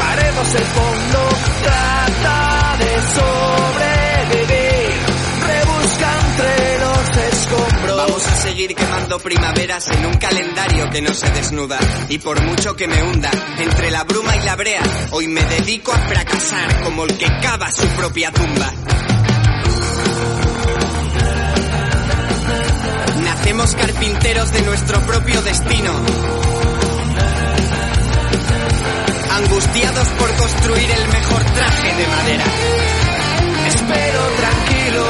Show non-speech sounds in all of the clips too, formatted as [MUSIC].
Tocaremos el fondo, trata de sobrevivir, rebusca entre los escombros. Vamos a seguir quemando primaveras en un calendario que no se desnuda. Y por mucho que me hunda entre la bruma y la brea, hoy me dedico a fracasar como el que cava su propia tumba. Nacemos carpinteros de nuestro propio destino. Angustiados por construir el mejor traje de madera. Espero tranquilo.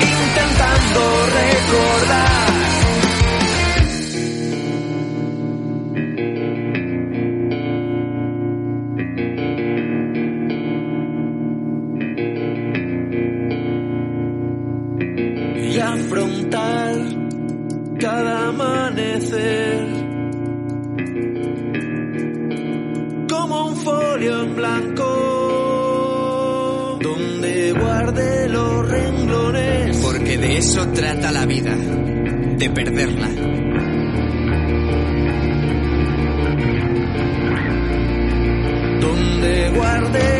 Intentando recordar. Eso trata la vida. De perderla. donde guarde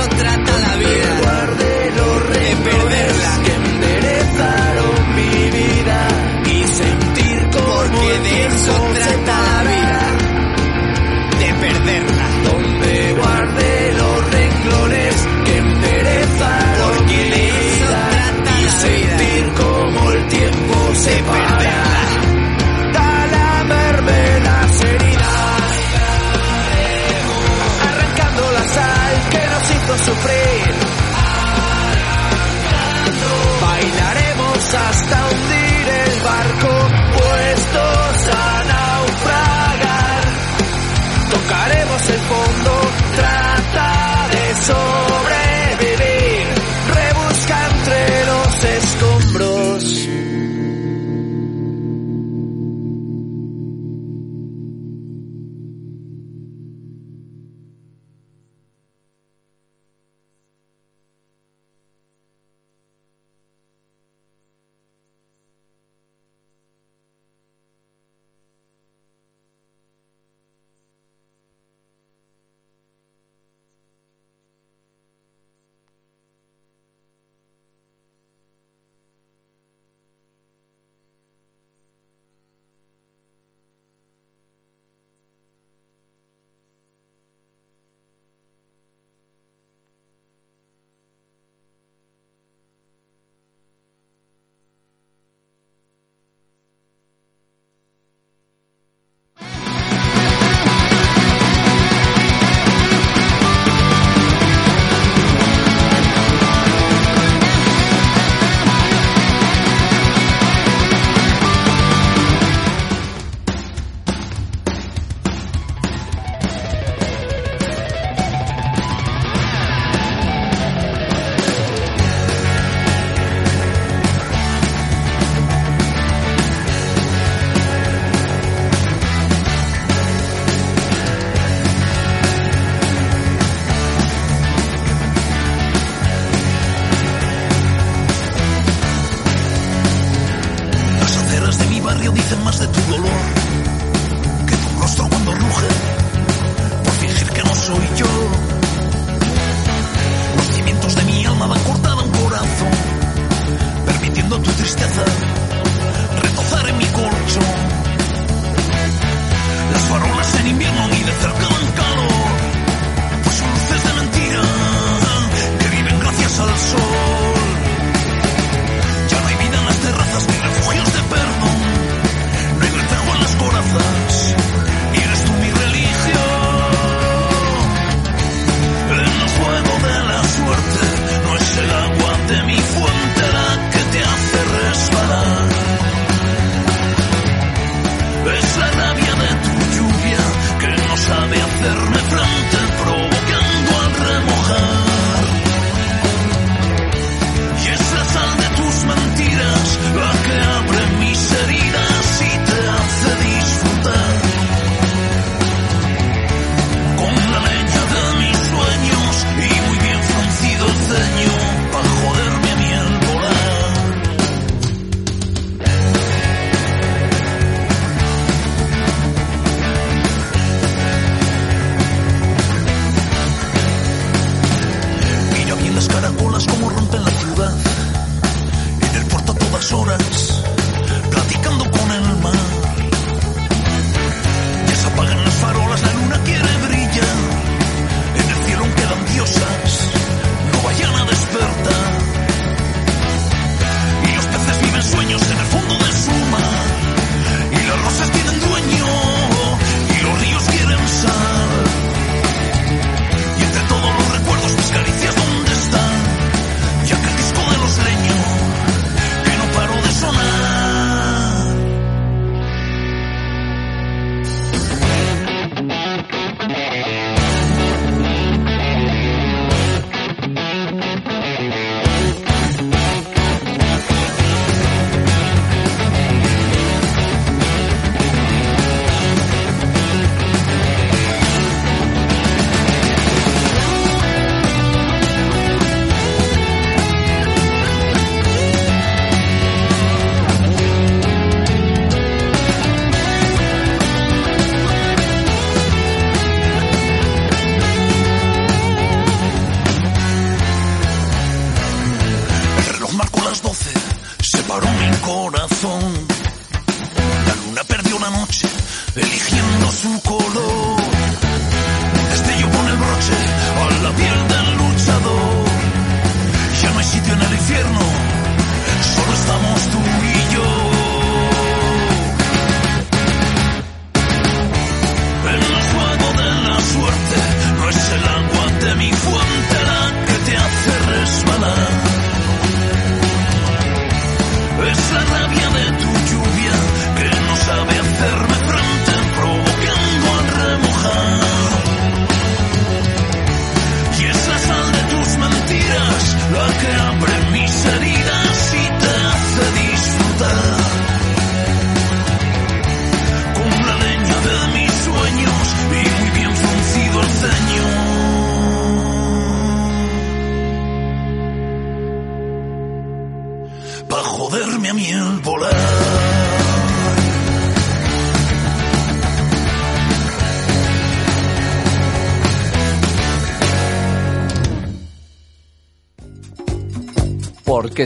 eso trata la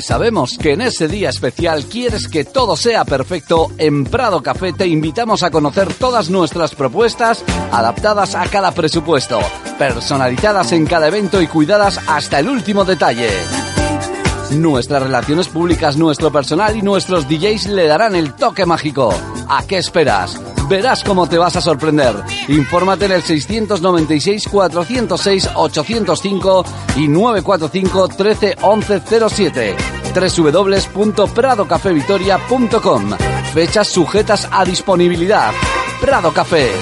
Sabemos que en ese día especial quieres que todo sea perfecto, en Prado Café te invitamos a conocer todas nuestras propuestas adaptadas a cada presupuesto, personalizadas en cada evento y cuidadas hasta el último detalle. Nuestras relaciones públicas, nuestro personal y nuestros DJs le darán el toque mágico. ¿A qué esperas? Verás cómo te vas a sorprender. Infórmate en el 696 406 805 y 945 13 11 07 www.pradocafevitoria.com Fechas sujetas a disponibilidad. Prado Café.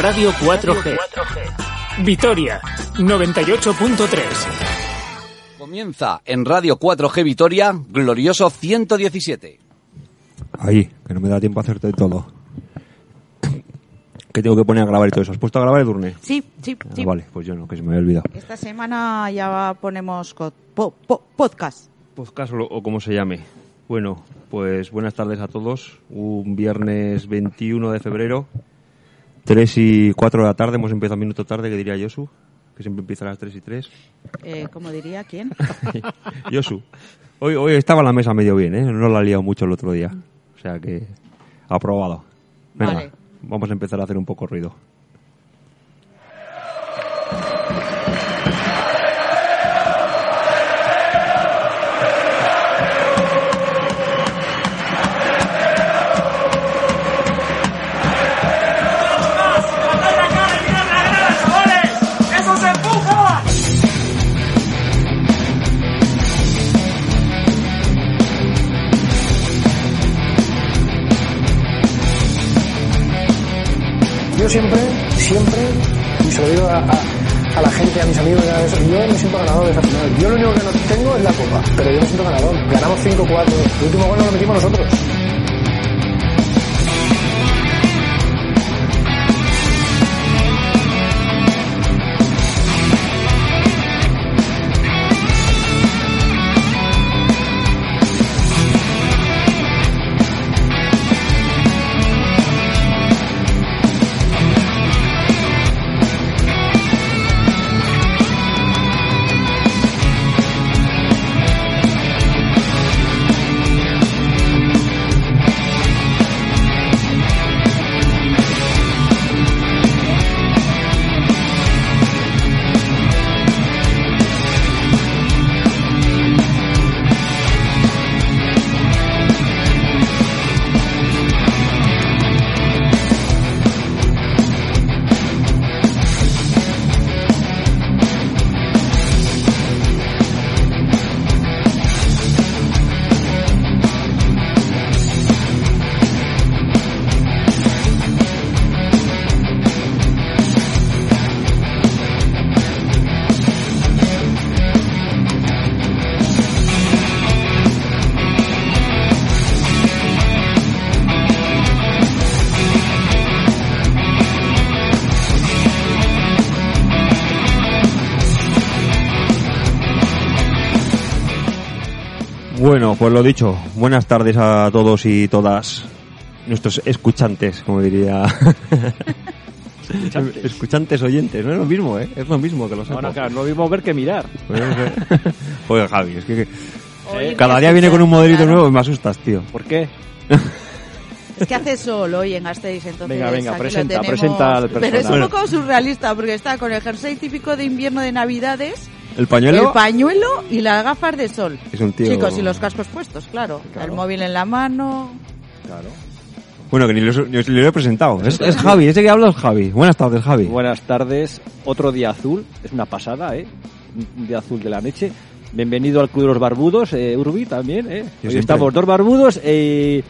Radio 4G. Vitoria 98.3. Comienza en Radio 4G Vitoria, glorioso 117. Ahí, que no me da tiempo a hacerte todo. Que tengo que poner a grabar y todo eso. ¿Has puesto a grabar, Edurne? Sí, sí, Ah, sí. vale, pues yo no, que se me había olvidado. Esta semana ya ponemos po- po- podcast. Podcast o, o como se llame. Bueno, pues buenas tardes a todos. Un viernes 21 de febrero, 3 y 4 de la tarde. Hemos empezado un minuto tarde, que diría Yosu, que siempre empieza a las 3 y 3. Eh, ¿Cómo diría quién? [LAUGHS] Yosu. Hoy, hoy estaba la mesa medio bien, ¿eh? No la ha liado mucho el otro día. O sea que, aprobado. Venga, Vale. vamos a empezar a hacer un poco ruido. Siempre, siempre, y se lo digo a, la gente, a mis amigos, yo me siento ganador de esa final. Yo lo único que no tengo es la copa, pero yo me siento ganador. Ganamos 5-4. El último gol lo metimos nosotros. Pues lo dicho, buenas tardes a todos y todas nuestros escuchantes, como diría. Escuchantes. [LAUGHS] escuchantes oyentes, no es lo mismo, ¿eh? Es lo mismo que lo No, sepa. no, claro, no mismo ver que mirar. Pues, [LAUGHS] Oye, Javi, es que, cada día viene con un modelito claro. nuevo y me asustas, tío. ¿Por qué? Es que hace sol hoy en Gasteiz, entonces Venga, venga, aquí presenta, presenta al Pero es un poco surrealista porque está con el jersey típico de invierno de Navidades, El pañuelo el pañuelo y las gafas de sol. es un tío... Chicos, y los cascos puestos, claro. Claro. El móvil en la mano. Claro. Bueno, que ni lo, ni lo he presentado. Es, es Javi, ese que habla es Javi. Buenas tardes, Javi. Buenas tardes, otro día azul, es una pasada, ¿eh? Un día azul de la noche. Bienvenido al Club de los Barbudos, eh, Urbi también, ¿eh? Hoy siempre. estamos dos barbudos, eh,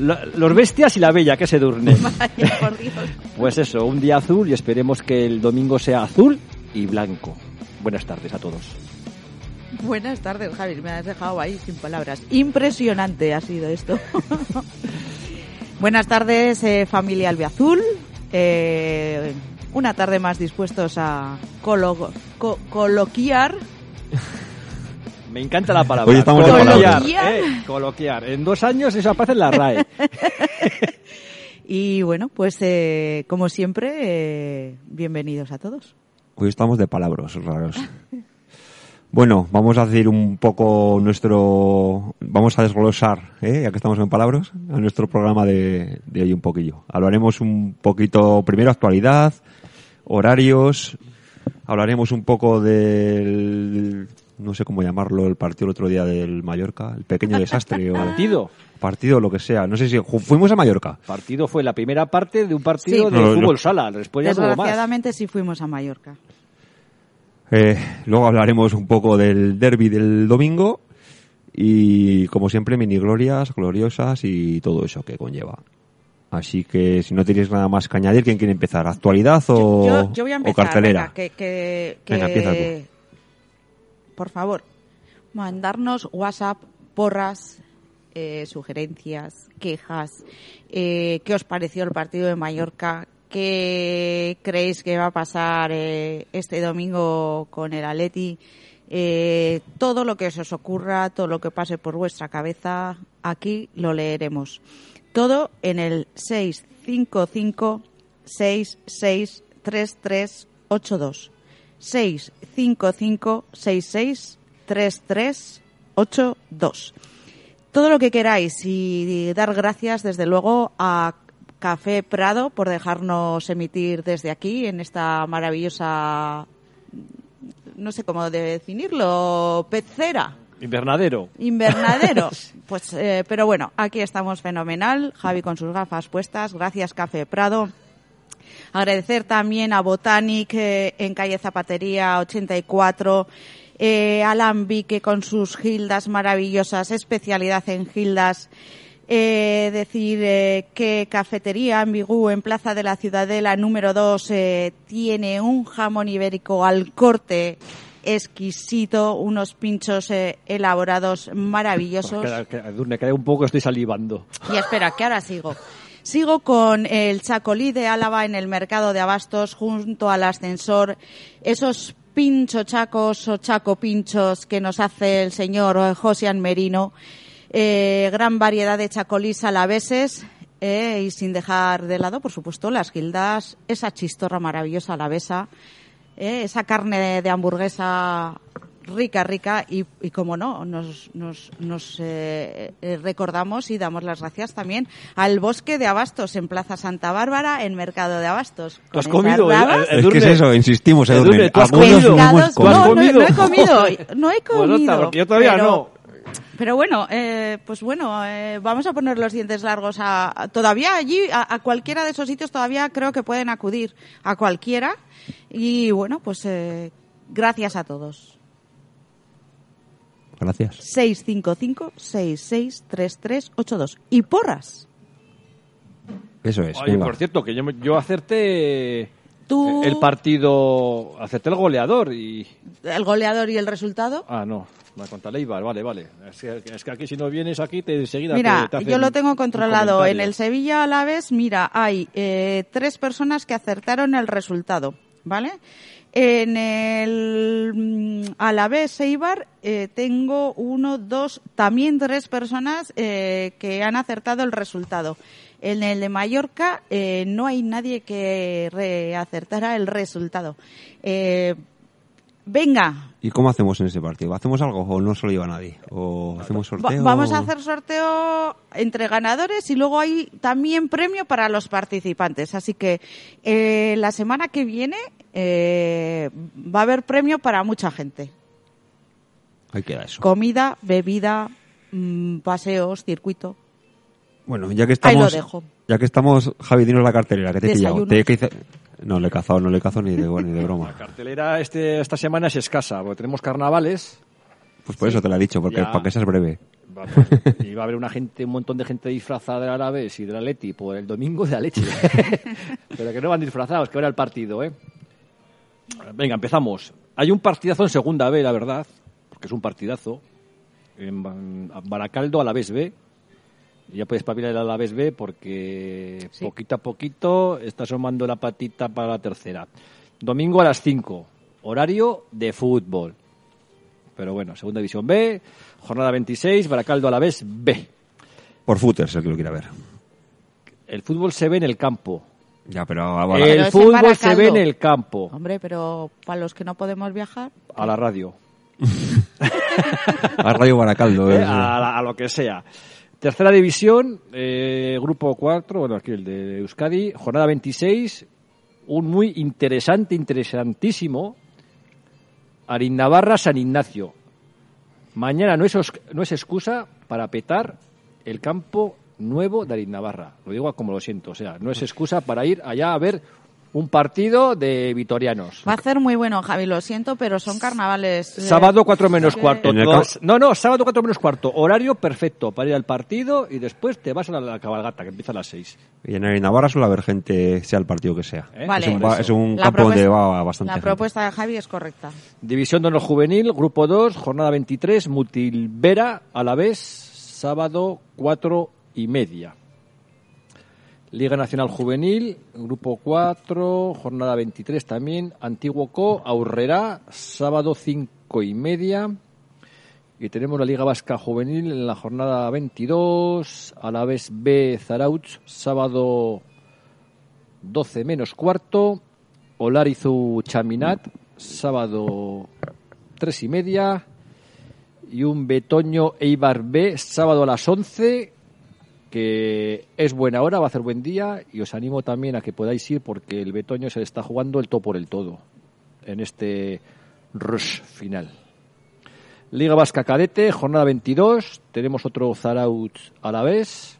lo- los bestias y la bella, que se durne. [LAUGHS] Pues eso, un día azul y esperemos que el domingo sea azul y blanco. Buenas tardes a todos. Buenas tardes, Javi. Me has dejado ahí sin palabras. Impresionante ha sido esto. [LAUGHS] Buenas tardes, eh, familia Albiazul. Eh, una tarde más dispuestos a colo- co- coloquiar. [LAUGHS] Me encanta la palabra. Hoy estamos de coloquiar. ¿eh? Coloquiar. En dos años eso aparece en la RAE. [LAUGHS] Y bueno, pues eh, como siempre, eh, bienvenidos a todos. Hoy estamos de palabras raros. [LAUGHS] Bueno, vamos a decir un poco nuestro... Vamos a desglosar, ¿eh? ya que estamos en palabras, a nuestro programa de, de hoy un poquillo. Hablaremos un poquito, primero actualidad, horarios, hablaremos un poco del... No sé cómo llamarlo, el partido el otro día del Mallorca, el pequeño desastre o Partido. partido, lo que sea. No sé si ju- fuimos a Mallorca. Partido fue la primera parte de un partido Sí. de No, no. fútbol sala. Después ya no hubo más. Desgraciadamente sí fuimos a Mallorca. Eh, luego hablaremos un poco del derby del domingo y, como siempre, mini glorias, gloriosas y todo eso que conlleva. Así que, si no tenéis nada más que añadir, ¿quién quiere empezar? ¿Actualidad o, yo, yo voy a o cartelera? venga, que, que- que- Venga, empieza tú. Por favor, mandarnos WhatsApp, porras, eh, sugerencias, quejas. eh, ¿Qué os pareció el partido de Mallorca? ¿Qué creéis que va a pasar eh, este domingo con el Atleti? Eh, todo lo que se os ocurra, todo lo que pase por vuestra cabeza, aquí lo leeremos. Todo en el 655 663382. 655 3382. Todo lo que queráis y dar gracias desde luego a Café Prado por dejarnos emitir desde aquí en esta maravillosa no sé cómo definirlo, pecera. Invernadero. Invernadero. [LAUGHS] Pues, eh, pero bueno, aquí estamos fenomenal. Javi con sus gafas puestas. Gracias, Café Prado. Agradecer también a Botanic eh, en calle Zapatería 84. Eh, Alambique con sus gildas maravillosas, especialidad en gildas. Eh, decir eh, que Cafetería Ambigú en Plaza de la Ciudadela número 2 eh, tiene un jamón ibérico al corte exquisito, unos pinchos eh, elaborados maravillosos. Edurne, queda un poco, estoy salivando. Y espera, que ahora sigo. Sigo con el Chacolí de Álava en el mercado de Abastos junto al ascensor. Esos pincho chacos o chaco pinchos que nos hace el señor eh, Josian Merino. Eh, gran variedad de chacolís alaveses. eh, y sin dejar de lado, por supuesto, las gildas, esa chistorra maravillosa alavesa, eh, esa carne de, de hamburguesa rica, rica y, y como no, nos, nos, nos eh, eh, recordamos y damos las gracias también al Bosque de Abastos en Plaza Santa Bárbara, en Mercado de Abastos. ¿Tú has comido, eh, Es que es eso, insistimos, Edurne, Edurne. ¿tú has comido? no hemos pescados- ¿Tú has no, no, comido? no he comido, [LAUGHS] no he comido. porque yo todavía pero- no. Pero bueno, eh, pues bueno, eh, vamos a poner los dientes largos a, a- todavía allí, a, a cualquiera de esos sitios todavía creo que pueden acudir a cualquiera y bueno, pues eh, gracias a todos. Gracias. 655-663382. Y porras. Eso es. Oye, por cierto, que yo, yo acerté Tú, el partido, acerté el goleador y... el goleador y el resultado. Ah, no, me contra Leibar, vale, vale. Es que, es que aquí si no vienes aquí te enseguida Mira, te- te yo lo tengo controlado. En el Sevilla a la vez, mira, hay eh, tres personas que acertaron el resultado. ¿vale? En el mm, Alavés Eibar eh, tengo uno, dos, también tres personas eh, que han acertado el resultado. En el de Mallorca eh, no hay nadie que re- acertara el resultado. Eh, venga, ¿Y cómo hacemos en ese partido? ¿Hacemos algo o no se lo lleva nadie? ¿O hacemos Va- sorteo? vamos a hacer sorteo entre ganadores y luego hay también premio para los participantes. Así que eh, la semana que viene eh, va a haber premio para mucha gente. Ahí queda eso. Comida, bebida, mm, paseos, circuito. Bueno, ya que Ahí lo estamos... dejo. Ya que estamos, Javi, dinos la cartelera, que te he pillado. Te- que No, le he cazado, no le he cazado ni de, ni de broma. La cartelera este, esta semana es escasa, porque tenemos carnavales. Pues por eso te lo he dicho, porque Ya. para que seas breve. Va, pues, y va a haber una gente, un montón de gente disfrazada del Alavés y del Atleti por el domingo de la leche. [LAUGHS] Pero que no van disfrazados, que ahora el partido, ¿eh? Venga, empezamos. Hay un partidazo en segunda B, la verdad, porque es un partidazo. En Baracaldo, Alavés B. Ya puedes papilar el Alavés B porque Sí. poquito a poquito está asomando la patita para la tercera. Domingo a las 5, horario de fútbol. Pero bueno, segunda división B, jornada 26, Baracaldo a la vez B. Por footers, el que lo quiera ver. El fútbol se ve en el campo. Ya, pero ahora- Pero el fútbol se ve en el campo. Hombre, pero para los que no podemos viajar, A la radio. [LAUGHS] a Radio Baracaldo. [LAUGHS] ¿eh? eh. a, la- a lo que sea. Tercera división, eh, grupo 4, bueno, aquí el de Euskadi, jornada 26, un muy interesante, interesantísimo, Arin Navarra San Ignacio. Mañana no es, no es excusa para petar el campo nuevo de Arin Navarra. Lo digo como lo siento, o sea, no es excusa para ir allá a ver un partido de vitorianos. va a ser muy bueno, Javi, lo siento, pero son carnavales. Sábado 4 menos cuarto. En el No, no, no, sábado 4 menos cuarto. Horario perfecto para ir al partido y después te vas a la, la cabalgata que empieza a las 6. Y en Navarra suele haber gente, sea el partido que sea. ¿eh? Vale. Es un, es campo donde va bastante La gente. propuesta de Javi es correcta. División de honor juvenil, grupo 2, jornada 23, Mutilvera a la vez, sábado 4 y media. Liga Nacional Juvenil, grupo 4, jornada 23 también, Antiguo Co, Aurrera, sábado 5 y media. Y tenemos la Liga Vasca Juvenil en la jornada 22, a la vez B Zarauch, sábado 12 menos cuarto, Olarizu Chaminat, sábado 3 y media, y un Betoño Eibar B, sábado a las 11, que es buena hora, va a hacer buen día, y os animo también a que podáis ir porque el Betoño se le está jugando el todo por el todo en este rush final. Liga Vasca Cadete, jornada 22, tenemos otro Zaraut a la vez,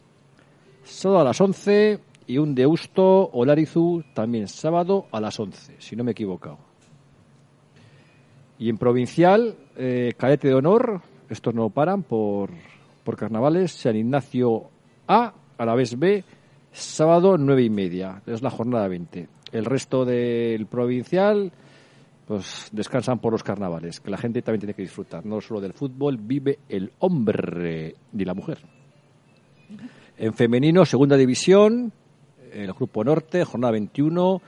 sábado a las 11 y un Deusto Olarizu también sábado a las 11, si no me he equivocado. Y en provincial, eh, cadete de honor, estos no paran por, por carnavales, San Ignacio A, a la vez B, sábado 9 y media, es la jornada 20. El resto del provincial, pues descansan por los carnavales, que la gente también tiene que disfrutar, no solo del fútbol, vive el hombre ni la mujer. En femenino, segunda división, el Grupo Norte, jornada 21,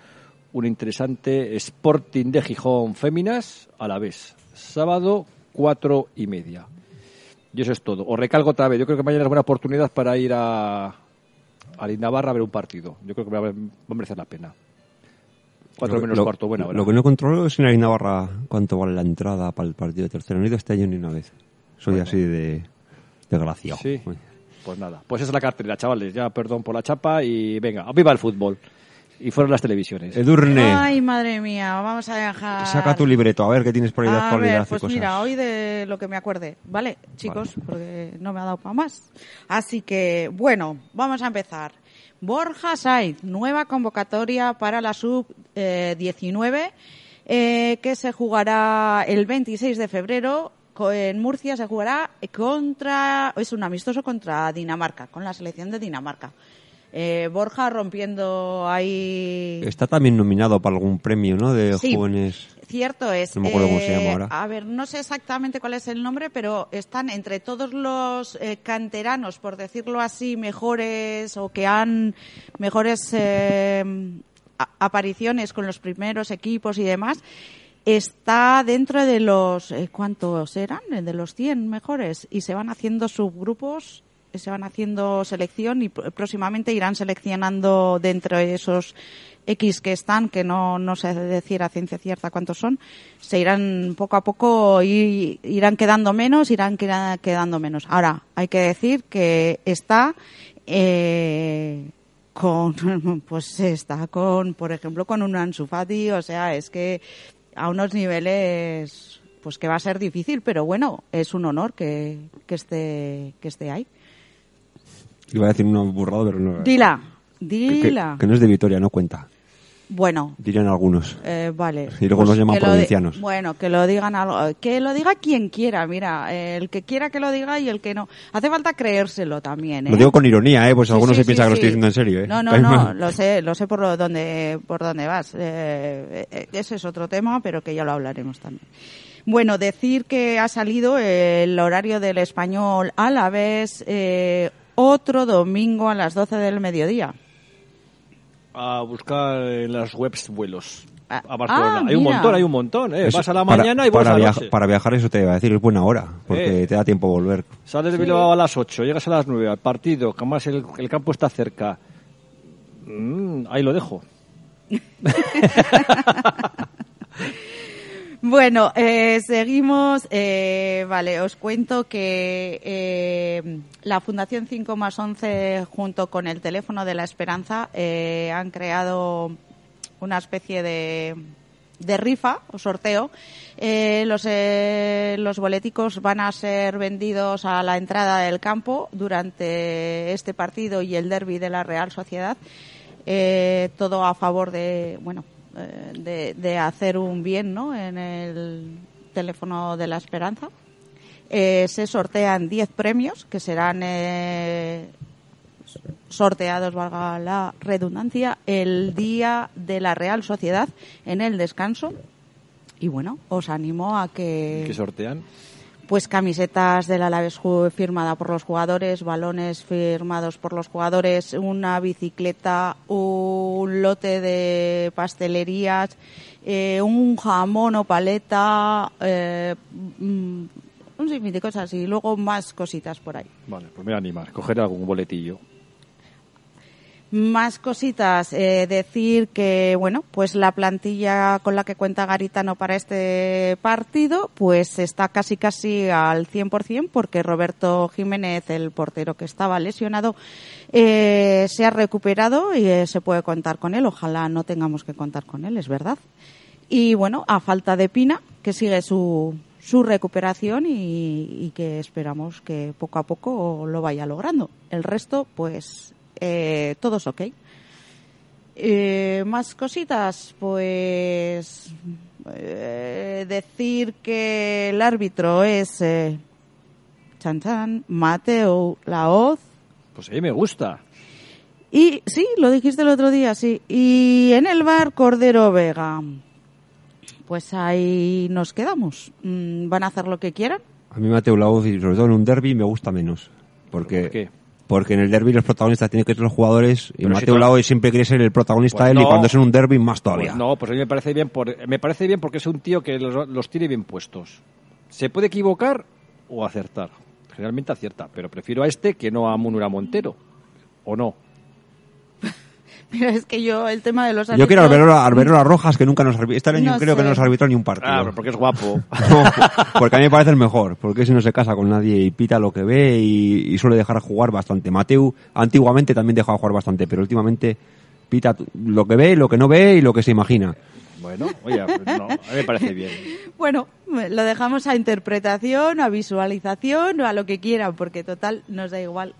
un interesante Sporting de Gijón Féminas a la vez, sábado cuatro y media. Y eso es todo. Os recalco otra vez, yo creo que mañana es buena oportunidad para ir a, a Navarra a ver un partido. Yo creo que va a merecer la pena. Cuatro Lo menos lo- cuarto, buena. Lo que no controlo es en Navarra cuánto vale la entrada para el partido de tercero. No he ido este año ni una vez. Soy así de, de gracia. Sí. Pues nada, pues esa es la cartelera, chavales. Ya perdón por la chapa y venga, viva el fútbol. Y fueron las televisiones. Edurne, Ay, madre mía, vamos a dejar... saca tu libreto, a ver qué tienes por ahí de A actualidad ver, y pues cosas. mira, hoy de lo que me acuerde, ¿vale? Chicos, porque no me ha dado para más. Así que, bueno, vamos a empezar. Borja Saiz, nueva convocatoria para la sub-19, eh, que se jugará el 26 de febrero. Co- En Murcia se jugará contra, es un amistoso contra Dinamarca, con la selección de Dinamarca. Eh, Borja rompiendo ahí Está también nominado para algún premio, ¿no? De Sí. jóvenes. Cierto es. No me acuerdo cómo se llama Eh, ahora. A ver, no sé exactamente cuál es el nombre, pero están entre todos los eh, canteranos, por decirlo así, mejores o que han mejores eh, apariciones con los primeros equipos y demás, está dentro de los, ¿cuántos eran? De los 100 mejores. Y se van haciendo subgrupos, se van haciendo selección y pr- próximamente irán seleccionando dentro de esos X que están, que no, no sé decir a ciencia cierta cuántos son, se irán poco a poco, y irán quedando menos, irán queda- quedando menos. Ahora, hay que decir que está eh, con, [LAUGHS] pues está con, por ejemplo, con un Ansu Fati, o sea, es que a unos niveles, pues que va a ser difícil, pero bueno, es un honor que, que esté, que esté ahí. Iba a decir uno burrado, pero no. Dila, dila. Que, que no es de Vitoria, no cuenta. Bueno, Dirían algunos. Eh, vale. Y luego nos llaman que lo di- provincianos. bueno, que lo digan algo, que lo diga quien quiera, mira, eh, el que quiera que lo diga y el que no. Hace falta creérselo también, ¿eh? Lo digo con ironía, ¿eh? Pues Sí, algunos sí, se piensan que lo estoy diciendo en serio, ¿eh? No, no, no, lo sé, lo sé por lo- dónde, por dónde vas. Eh, ese es otro tema, pero que ya lo hablaremos también. Bueno, decir que ha salido el horario del español a la vez eh, otro domingo a las 12 del mediodía. A buscar en las webs vuelos. Ah, A Barcelona. ah, hay un montón, hay un montón. ¿eh? Eso, Vas a la para- mañana y para, a la noche. para viajar eso te iba a decir, es buena hora, porque Eh. te da tiempo volver. Sales de Bilbao a las 8, llegas a las 9 al partido, que además el, el campo está cerca. Mm, ahí lo dejo. [LAUGHS] [LAUGHS] Bueno, eh, seguimos. eh, vale, os cuento que eh, la Fundación 5 más 11 junto con el Teléfono de la Esperanza eh, han creado una especie de, de rifa o sorteo. Eh, los, eh, los boleticos van a ser vendidos a la entrada del campo durante este partido y el derby de la Real Sociedad. Todo a favor de, bueno, de, de hacer un bien ¿no? en el teléfono de la esperanza. Eh, se sortean 10 premios que serán eh, sorteados, valga la redundancia, el día de la Real Sociedad en el descanso. Y bueno, os animo a que Que sortean. Pues camisetas del Alavés ju- firmada por los jugadores, balones firmados por los jugadores, una bicicleta, un lote de pastelerías, eh, un jamón o paleta, eh, mm, un sinfín de cosas y luego más cositas por ahí. Vale, pues me voy. Coger algún boletillo. Más cositas, eh, decir que, bueno, pues la plantilla con la que cuenta Garitano para este partido, pues está casi casi al 100% porque Roberto Jiménez, el portero que estaba lesionado, eh, se ha recuperado y eh, se puede contar con él. Ojalá no tengamos que contar con él, es verdad. Y bueno, a falta de Pina, que sigue su, su recuperación y, y que esperamos que poco a poco lo vaya logrando. El resto, pues, eh, todos ok. Eh, más cositas, pues eh, decir que el árbitro es eh, chan chan, Mateo Laoz, Pues a mí me gusta. y sí, lo dijiste el otro día, sí. Y en el bar Cordero Vega. Pues ahí nos quedamos. Mm, Van a hacer lo que quieran. A mí Mateo Laoz, y sobre todo en un derby, me gusta menos. Porque, ¿Por qué? Porque en el derby los protagonistas tienen que ser los jugadores y Pero si Mateo tú- Laoz siempre quiere ser el protagonista Pues él y cuando es en un derby más todavía. Pues no, pues a mí me parece bien, por, me parece bien porque es un tío que los, los tiene bien puestos. Se puede equivocar o acertar. Generalmente acierta, pero prefiero a este que no a Munura Montero. ¿O no? Pero es que yo, el tema de los Yo quiero árbitros- Alberola, Alberola Rojas, que nunca nos arbitró. Este año No creo que no nos arbitró ni un partido. Ah, pero porque es guapo. [LAUGHS] No, porque a mí me parece el mejor, porque si no se casa con nadie y pita lo que ve y, y suele dejar jugar bastante. Mateu antiguamente también dejaba jugar bastante, pero últimamente pita lo que ve, lo que no ve y lo que se imagina. bueno, oye, pues no, a mí me parece bien. [LAUGHS] Bueno, lo dejamos a interpretación, a visualización o a lo que quieran, porque total nos da igual.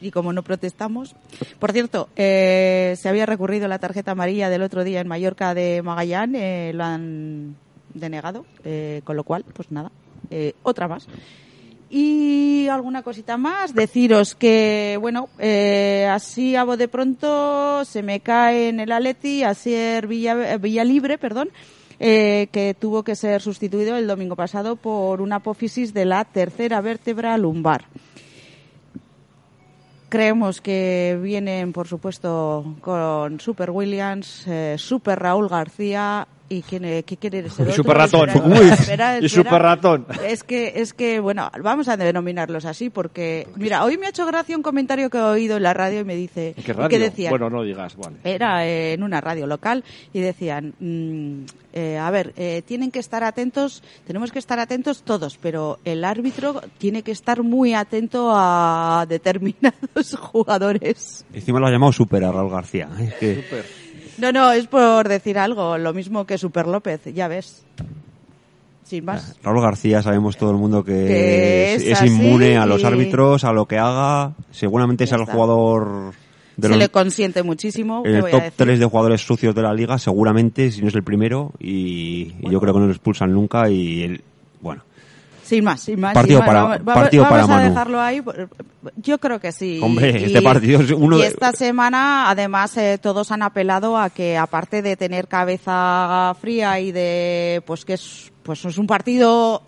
Y como no protestamos. Por cierto, eh, se había recurrido la tarjeta amarilla del otro día en Mallorca de Magallán, eh, lo han denegado, eh, con lo cual, pues nada, eh, otra más. Y alguna cosita más, deciros que, bueno, así a de pronto se me cae en el Aleti a ser Villa, Villalibre, perdón, eh, que tuvo que ser sustituido el domingo pasado por una apófisis de la tercera vértebra lumbar. Creemos que vienen, por supuesto, con Super Williams, eh, Super Raúl García y quién, eh, ¿qué quiere ser [LAUGHS] otro? Super ratón. Y super ratón. Es que, es que, bueno, vamos a denominarlos así porque, mira, hoy me ha hecho gracia un comentario que he oído en la radio y me dice, ¿Qué radio? que decía, Bueno, no digas, vale. era eh, en una radio local y decían, mm, eh, a ver, eh, tienen que estar atentos, tenemos que estar atentos todos, pero el árbitro tiene que estar muy atento a determinados [LAUGHS] jugadores. Encima lo ha llamado Super a Raúl García. Es que No, no, es por decir algo, lo mismo que Super López, ya ves. Sin más. Raúl García sabemos todo el mundo que, Que es, es es inmune a los árbitros, a lo que haga. Seguramente sea el jugador de Se los- le consiente muchísimo, en ¿qué el voy a top decir? 3 de jugadores sucios de la liga, seguramente, si no es el primero. Y, y yo creo que no lo expulsan nunca. Y el, bueno, Sin más, sin más. Partido sin más. para- vamos, partido vamos para a Manu. dejarlo ahí. Yo creo que sí. Hombre, este partido es uno y de- esta semana, además, eh, todos han apelado a que, aparte de tener cabeza fría y de, pues que es, pues es un partido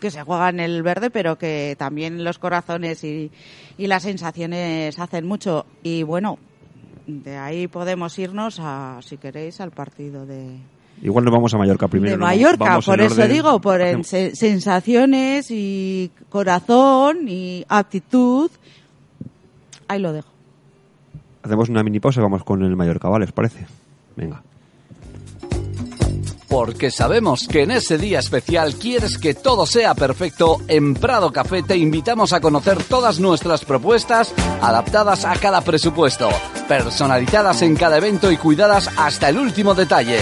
que se juega en el verde, pero que también los corazones y, y las sensaciones hacen mucho. Y bueno, de ahí podemos irnos a, si queréis, al partido de, igual nos vamos a Mallorca primero. de ¿no? Mallorca, Vamos por en eso orden. digo, por sensaciones y corazón y actitud. Ahí lo dejo. Hacemos una mini pausa y vamos con el Mallorca, ¿vale? ¿Os parece? Venga. Porque sabemos que en ese día especial quieres que todo sea perfecto, en Prado Café te invitamos a conocer todas nuestras propuestas adaptadas a cada presupuesto, personalizadas en cada evento y cuidadas hasta el último detalle.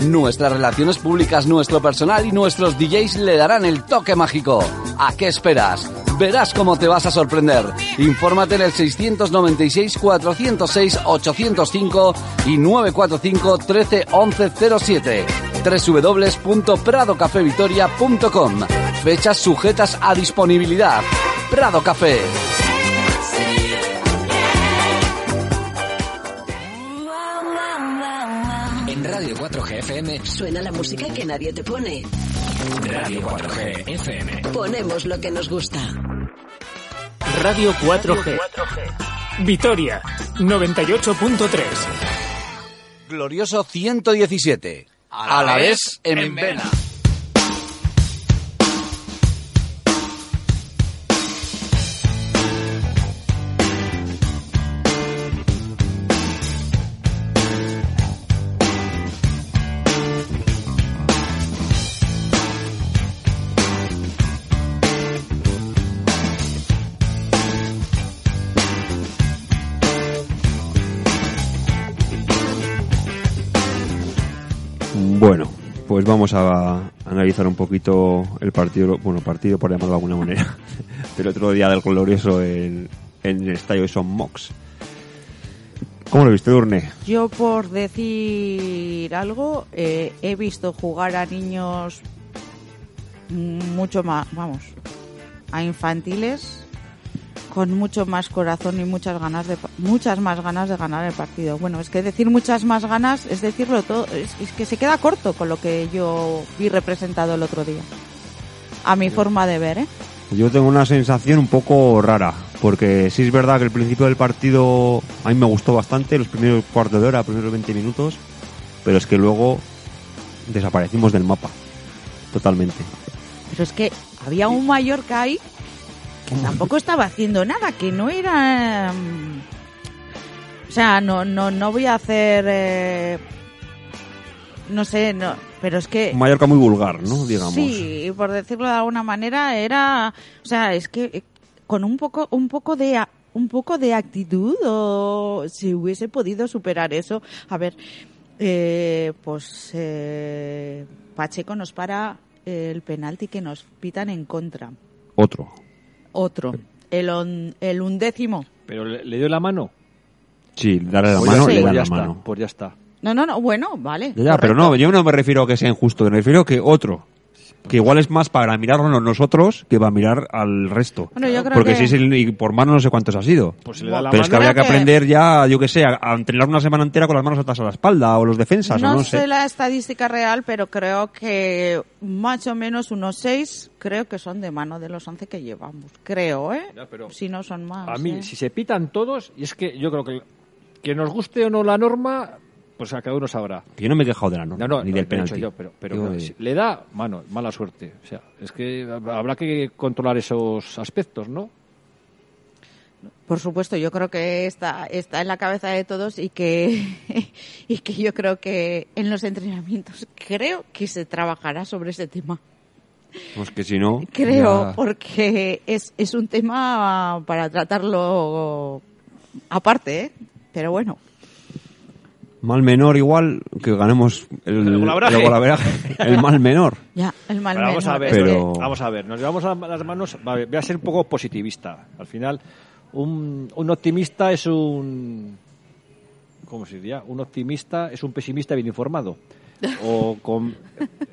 Nuestras relaciones públicas, nuestro personal y nuestros DJs le darán el toque mágico. ¿A qué esperas? Verás cómo te vas a sorprender. Infórmate en el 696 406 805 y 945 13 11 07 www.pradocafevitoria.com Fechas sujetas a disponibilidad. Prado Café. FM Suena la música que nadie te pone. Radio 4G FM. Ponemos lo que nos gusta. Radio 4G. Vitoria 98.3. Glorioso 117. A la vez en Vena. Vamos a analizar un poquito el partido, bueno, partido por llamarlo de alguna manera, [LAUGHS] del otro día del glorioso en, el estadio de Son Mox. ¿Cómo lo viste, Durne? Yo, por decir algo, eh, he visto jugar a niños mucho más, vamos, a infantiles con mucho más corazón y muchas ganas de muchas más ganas de ganar el partido. Bueno, es que decir muchas más ganas es decirlo todo, es, es que se queda corto con lo que yo vi representado el otro día. A mi forma de ver, ¿eh? Yo tengo una sensación un poco rara, porque sí es verdad que el principio del partido a mí me gustó bastante, los primeros cuartos de hora, los primeros 20 minutos, pero es que luego desaparecimos del mapa, totalmente. Pero es que había un Mallorca ahí que tampoco estaba haciendo nada, que no era... mm, O sea, no, no, no voy a hacer... eh, no sé, no, pero es que... Mallorca muy vulgar, ¿no? Digamos. Sí, por decirlo de alguna manera, era... O sea, es que eh, con un poco, un poco de... a- Un poco de actitud o si hubiese podido superar eso. A ver, eh, pues eh, Pacheco nos para el penalti que nos pitan en contra. Otro. Otro. El, on- el undécimo. ¿Pero le, le dio la mano? Sí, darle la Pues mano, ya, le pues da ya la está, mano. Pues ya está. No, no, no, bueno, vale. Ya, ya, pero correcto. no, yo no me refiero a que sea injusto, me refiero a que otro. Que igual es más para mirarnos nosotros que para mirar al resto. Bueno, yo creo Porque que- si es el, y por mano no sé cuántos ha sido. Pues si le da la Pero es que habría que aprender ya, yo que sé, a, a entrenar una semana entera con las manos atrás a la espalda o los defensas No, o no sé sé. la estadística real, pero creo que más o menos unos seis creo que son de mano de los 11 que llevamos. Creo, ¿eh? Ya, pero si no son más. A mí, ¿eh? si se pitan todos, y es que yo creo que que nos guste o no la norma, pues a cada uno sabrá. Yo no me he quejado de la norma, No, no, ni no, del penalti. yo, pero, pero Digo le da, mano, mala suerte. O sea, es que habrá que controlar esos aspectos, ¿no? Por supuesto, yo creo que está, está en la cabeza de todos y que, [LAUGHS] y que yo creo que en los entrenamientos creo que se trabajará sobre ese tema. Pues que si no... Creo, ya- porque es, es un tema para tratarlo aparte, ¿eh? Pero bueno. Mal menor igual que ganemos el, El golaveraje. el golaveraje, [LAUGHS] el mal menor. Ya, el mal Bueno, vamos a menor, ver, Pero- vamos a ver, nos llevamos a las manos, va, voy a ser un poco positivista. Al final, un, un optimista es un, ¿cómo se diría? Un optimista es un pesimista bien informado. O con,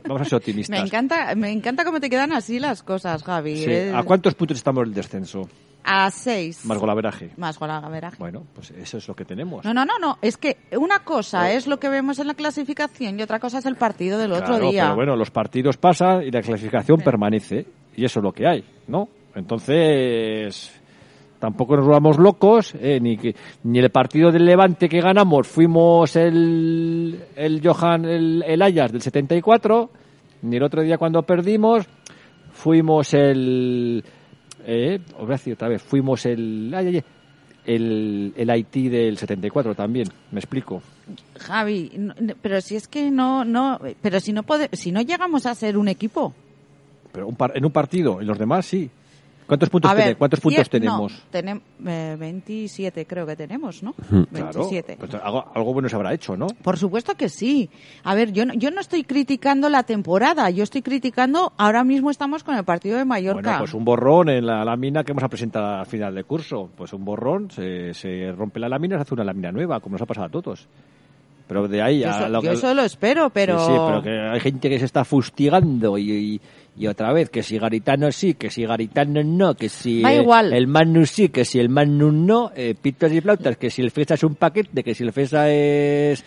vamos a ser optimistas. Me encanta, me encanta cómo te quedan así las cosas, Javi. Sí. ¿eh? ¿A cuántos puntos estamos del descenso? A seis. Más golaveraje. Más golaveraje. Bueno, pues eso es lo que tenemos. No, no, no, no. Es que una cosa es lo que vemos en la clasificación y otra cosa es el partido del otro día. Pero bueno, los partidos pasan y la clasificación permanece. Y eso es lo que hay, ¿no? Entonces, tampoco nos volvamos locos, eh, ni, que, ni el partido del Levante que ganamos fuimos el, el Johan, el, el Ayas del 74, ni el otro día cuando perdimos fuimos el... Eh, os voy a decir otra vez, fuimos el... ay, ay, el, el Haití del 74 también, me explico. Javi, no, pero si es que no, no, pero si no pode- si no llegamos a ser un equipo. Pero un par- en un partido, en los demás sí. ¿Cuántos puntos, ver, tene- ¿cuántos puntos tenemos? No, tenem- eh, 27 creo que tenemos, ¿no? Claro, 27. pues algo, algo bueno se habrá hecho, ¿no? Por supuesto que sí. A ver, yo no, yo no estoy criticando la temporada, yo estoy criticando, ahora mismo estamos con el partido de Mallorca. Bueno, pues un borrón en la lámina que vamos a presentar al final del curso. Pues un borrón, se, se rompe la lámina se hace una lámina nueva, como nos ha pasado a todos. Pero de ahí yo, a... eso, lo- yo eso lo espero, pero... Sí, sí, pero que hay gente que se está fustigando y, y, y otra vez, que si Garitano sí, que si Garitano no, que si eh, igual. el Manu sí, que si el Manu no, eh, pitos y flautas, que si el FESA es un paquete, que si el FESA es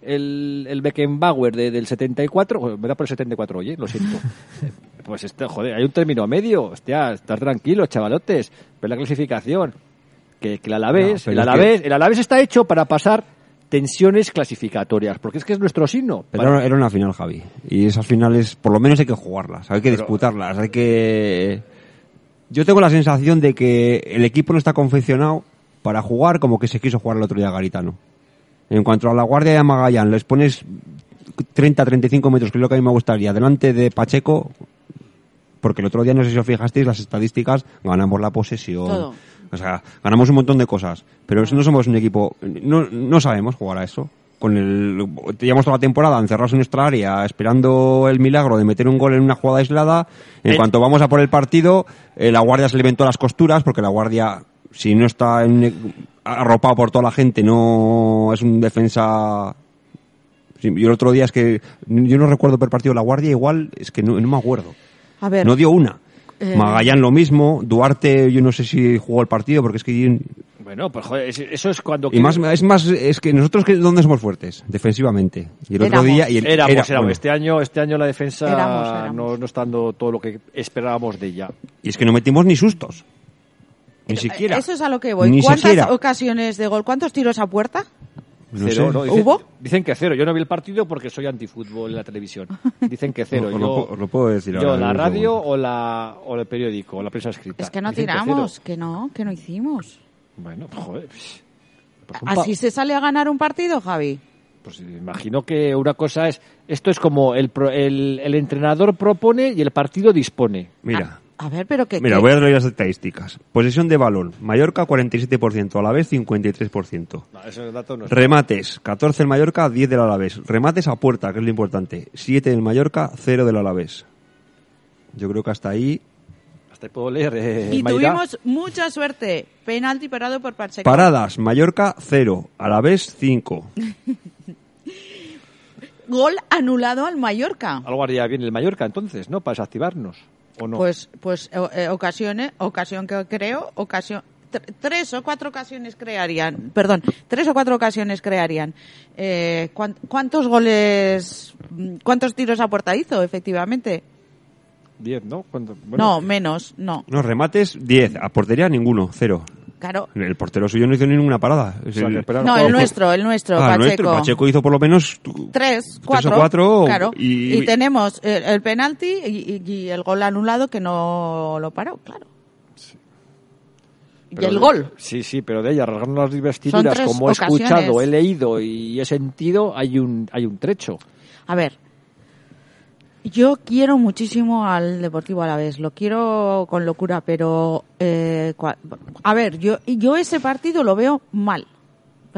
el, el Beckenbauer de- del 74, joder, me da por el 74, oye, lo siento. [LAUGHS] pues este, joder, hay un término medio, hostia, estar tranquilos, chavalotes, ver la clasificación, que, que el Alavés, No, el es que- Alavés, el Alavés está hecho para pasar tensiones clasificatorias, porque es que es nuestro signo. Pero Para- era- una final, Javi. Y esas finales, por lo menos hay que jugarlas, hay que Pero- disputarlas, hay que... Yo tengo la sensación de que el equipo no está confeccionado para jugar como que se quiso jugar el otro día Garitano. En cuanto a la guardia de Magallán, les pones 30, 35 metros, que es lo que a mí me gustaría, delante de Pacheco, porque el otro día, no sé si os fijasteis, las estadísticas, ganamos la posesión. Todo. O sea, ganamos un montón de cosas. Pero no somos un equipo, no, no sabemos jugar a eso. Con el, llevamos toda la temporada encerrados en nuestra área, esperando el milagro de meter un gol en una jugada aislada. En Eh. cuanto vamos a por el partido, eh, la guardia se le ven todas las costuras, porque la guardia, si no está en- arropado por toda la gente, no es un defensa yo el otro día es que yo no recuerdo per partido la guardia, igual es que no, no me acuerdo. A ver. No dio una. Eh. Magallán lo mismo, Duarte yo no sé si jugó el partido porque es que Bueno, pues joder, es- eso es cuando... y más es más es que nosotros que dónde somos fuertes defensivamente y el otro día y el, éramos, era- éramos. bueno, Este año, este año la defensa Éramos, éramos. No, no está dando todo lo que esperábamos de ella. y es que no metimos ni sustos. Ni siquiera. Eso es a lo que voy. Ni ¿Cuántas siquiera. ocasiones de gol? ¿Cuántos tiros a puerta? No Cero, sé. ¿no? Dicen, ¿Hubo? Dicen que cero. Yo no vi el partido porque soy antifútbol en la televisión. Dicen que cero. [LAUGHS] Lo yo, puedo- os lo puedo decir yo ahora, la radio o la o el periódico o la prensa escrita. Es que no Dicen tiramos, cero. que no, que no hicimos. Bueno, joder. pues, pues ¿Así se sale a ganar un partido, Javi? Pues imagino que una cosa es, esto es como el, pro- el, el entrenador propone y el partido dispone. Mira, A ver, pero que... mira, que- voy a leer las estadísticas. Posesión de balón, Mallorca 47%, Alavés 53%. No, ese dato no es- Remates, 14 del Mallorca, 10 del Alavés. Remates a puerta, que es lo importante. 7 del Mallorca, 0 del Alavés. Yo creo que hasta ahí. Hasta ahí puedo leer. eh, Y Mayra. tuvimos mucha suerte. Penalti parado por Pacheco. Paradas, Mallorca 0, Alavés 5. [LAUGHS] gol anulado al Mallorca. Algo haría bien el Mallorca entonces, ¿no? Para desactivarnos. ¿O no? Pues, pues eh, eh, ocasiones, ocasión que creo, ocasión, tr- tres o cuatro ocasiones crearían, perdón, tres o cuatro ocasiones crearían. Eh, ¿cuán- ¿Cuántos goles, mm, cuántos tiros a puerta hizo, efectivamente? Diez, ¿no? No, menos, no. No, remates 10, a portería ninguno, cero. Claro. El portero suyo no hizo ninguna parada. O sea, el- No, el nuestro, el nuestro, Ah, Pacheco. nuestro. Pacheco hizo por lo menos Tres, o cuatro. cuatro, claro. y- Y, tenemos el, el penalti y, y- y el gol anulado que no lo paró, claro. Y pero el de- gol. Sí, sí, pero de ella, rasgando las vestiduras, como he ocasiones. escuchado, he leído y he sentido, hay un, hay un trecho. A ver, yo quiero muchísimo al Deportivo Alavés, lo quiero con locura, pero eh, a ver, yo yo ese partido lo veo mal,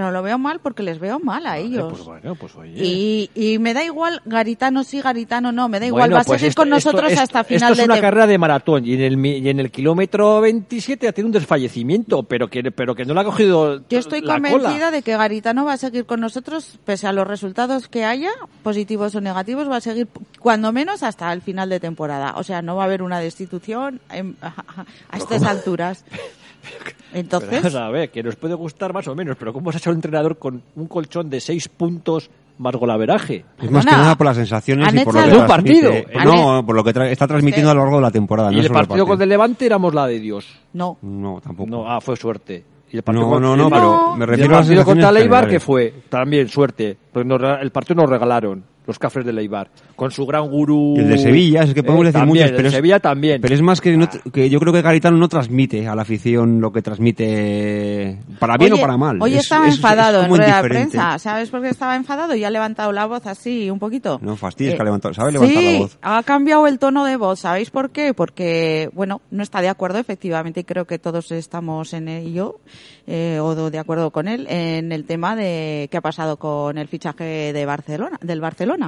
pero lo veo mal porque les veo mal a ellos. Pues bueno, pues oye. Y, y me da igual Garitano sí, Garitano no, me da igual, Bueno, va a pues seguir esto- con nosotros esto- hasta esto final es de una tem- carrera de maratón y en el y en el kilómetro 27 ha tenido un desfallecimiento, pero que pero que no le ha cogido Yo estoy la convencida cola. de que Garitano va a seguir con nosotros, pese a los resultados que haya, positivos o negativos, va a seguir cuando menos hasta el final de temporada. O sea, no va a haber una destitución en- [LAUGHS] a estas alturas. [LAUGHS] [LAUGHS] Entonces, Pero vamos a ver, que nos puede gustar más o menos, pero ¿cómo se ha hecho un entrenador con un colchón de seis puntos más golaveraje? Es más que nada por las sensaciones y por lo que un partido. No, por lo que tra- está transmitiendo a lo largo de la temporada. Y no el solo partido con el Levante éramos la de Dios. no. No, tampoco. No, ah, fue suerte. Y el No, con- no, no, el- pero me refiero el a las partido contra Leibar, que fue también suerte. Porque nos re- el partido nos regalaron los cafres de Leibar. Con su gran gurú. El de Sevilla, es que podemos Eh, decir también, muchos, el pero de es- Sevilla también. Pero es más que, no tr- que yo creo que Garitano no transmite a la afición lo que transmite para bien Oye, o para mal. Hoy Es- estaba es- es enfadado en rueda de prensa. ¿Sabes por qué estaba enfadado? Y ha levantado la voz así un poquito. No fastidies Eh, que ha levantado. ¿Sabe levantar sí, la voz? ha cambiado el tono de voz. ¿Sabéis por qué? Porque, bueno, no está de acuerdo, efectivamente, y creo que todos estamos en ello, eh, o de acuerdo con él, en el tema de qué ha pasado con el fichaje de Barcelona, del Barcelona.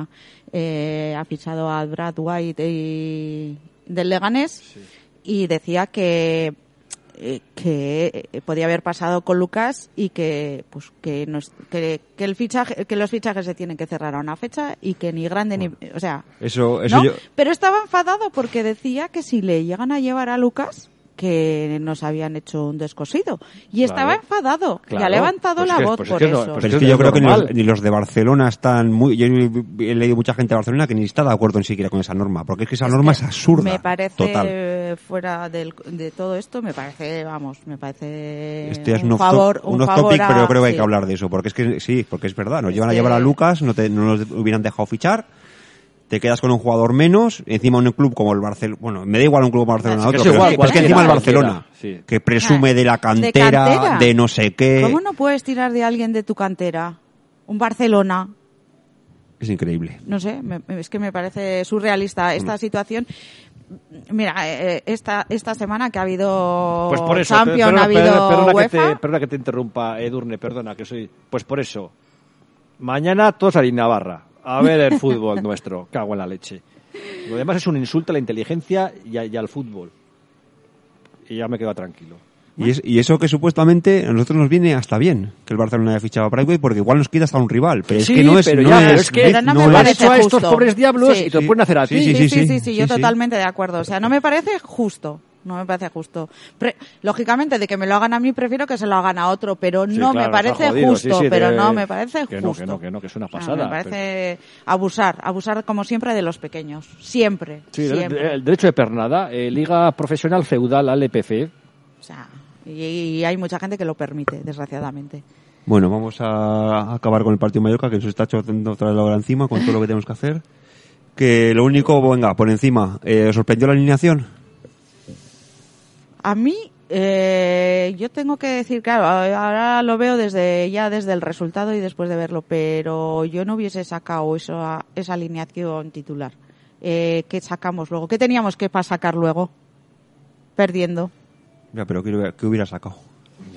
Eh, ha fichado a Brad White y del Leganés y decía que eh, que eh, podía haber pasado con Lucas y que pues que, nos- que que el fichaje que los fichajes se tienen que cerrar a una fecha y que ni grande ni o sea Eso, eso ¿no? yo. pero estaba enfadado porque decía que si le llegan a llevar a Lucas que nos habían hecho un descosido y estaba enfadado y ha levantado Pues la que- voz pues por que eso pues Pero es que que es yo creo que ni los, ni los de Barcelona están muy. Yo he leído mucha gente de Barcelona que ni está de acuerdo ni siquiera con esa norma, porque es que esa norma es absurda. me parece Total. fuera del- de todo esto me parece vamos me parece Esto ya es un un favor un un favor topic, a- pero yo creo que hay que hablar de eso, porque es que sí, porque es verdad, nos Es llevan a llevar a Lucas, no, te, no nos hubieran dejado fichar, te quedas con un jugador menos, encima un club como el Barcelona, bueno, me da igual un club como Barcelona Es a que otro, es pero igual, es que, es que cualquiera, encima el Barcelona, sí. que presume de la cantera, de, cantera? no sé qué, ¿Cómo no puedes tirar de alguien de tu cantera? Un Barcelona, es increíble. no sé, me- es que me parece surrealista esta situación. Mira, eh, esta esta semana que ha habido Pues por eso, Champions, perdona, ha habido perdona- perdona que UEFA, te, perdona que te interrumpa, Edurne, perdona que soy. Pues por eso. Mañana todos a Navarra. A ver el fútbol nuestro. [LAUGHS] Cago en la leche. Lo demás es un insulto a la inteligencia y, a- y al fútbol. Y ya me quedo tranquilo. Y, es- y eso que supuestamente a nosotros nos viene hasta bien, que el Barcelona haya fichado a Brightway, porque igual nos quita hasta un rival, pero Sí, es que no es, pero no ya, es, pero es que no me no parece hecho a estos pobres diablos Sí. y te lo pueden hacer a ti. Sí, Sí, sí, sí, sí, yo sí. totalmente de acuerdo. O sea, no me parece justo. No me parece justo. Pre- lógicamente, de que me lo hagan a mí, prefiero que se lo hagan a otro, pero Sí, no claro, me parece jodido, justo. sí, sí, pero de- no me parece que no, justo. que no, que no, que es una O sea, pasada, me parece abusar, abusar como siempre de los pequeños. Siempre. Sí, el, siempre. el derecho de pernada, eh, Liga Profesional Feudal, LPF. O sea, y, y hay mucha gente que lo permite, desgraciadamente. Bueno, vamos a acabar con el partido Mallorca, que nos está echando otra vez la hora encima con todo lo que tenemos que hacer. Que lo único, venga, por encima, eh, ¿os sorprendió la alineación? A mí, eh, yo tengo que decir, claro, ahora lo veo desde ya desde el resultado y después de verlo, pero yo no hubiese sacado esa, esa alineación titular. Eh, ¿Qué sacamos luego? ¿Qué teníamos que pa- sacar luego? Perdiendo. Ya, pero ¿qué, hubiera- qué hubiera sacado?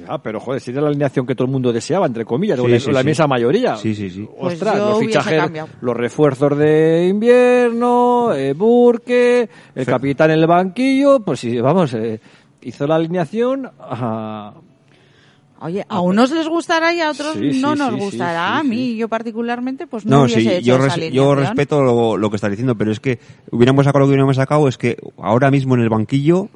Ya, pero joder, si era la alineación que todo el mundo deseaba, entre comillas, o Sí, la, sí, o la sí. inmensa mayoría. Sí, sí, sí. Pues Ostras, yo los fichajes, los refuerzos de invierno, eh, Burke, el Fe- capitán en el banquillo, pues sí, vamos, eh, hizo la alineación a, Oye, a unos les gustará y a otros Sí, sí, no nos sí, sí, gustará. sí, a mí, yo particularmente, pues no, No, hubiese sí, hecho yo, esa res- yo alineación. respeto lo, lo que estás diciendo, pero es que hubiéramos sacado lo que hubiéramos sacado, es que ahora mismo en el banquillo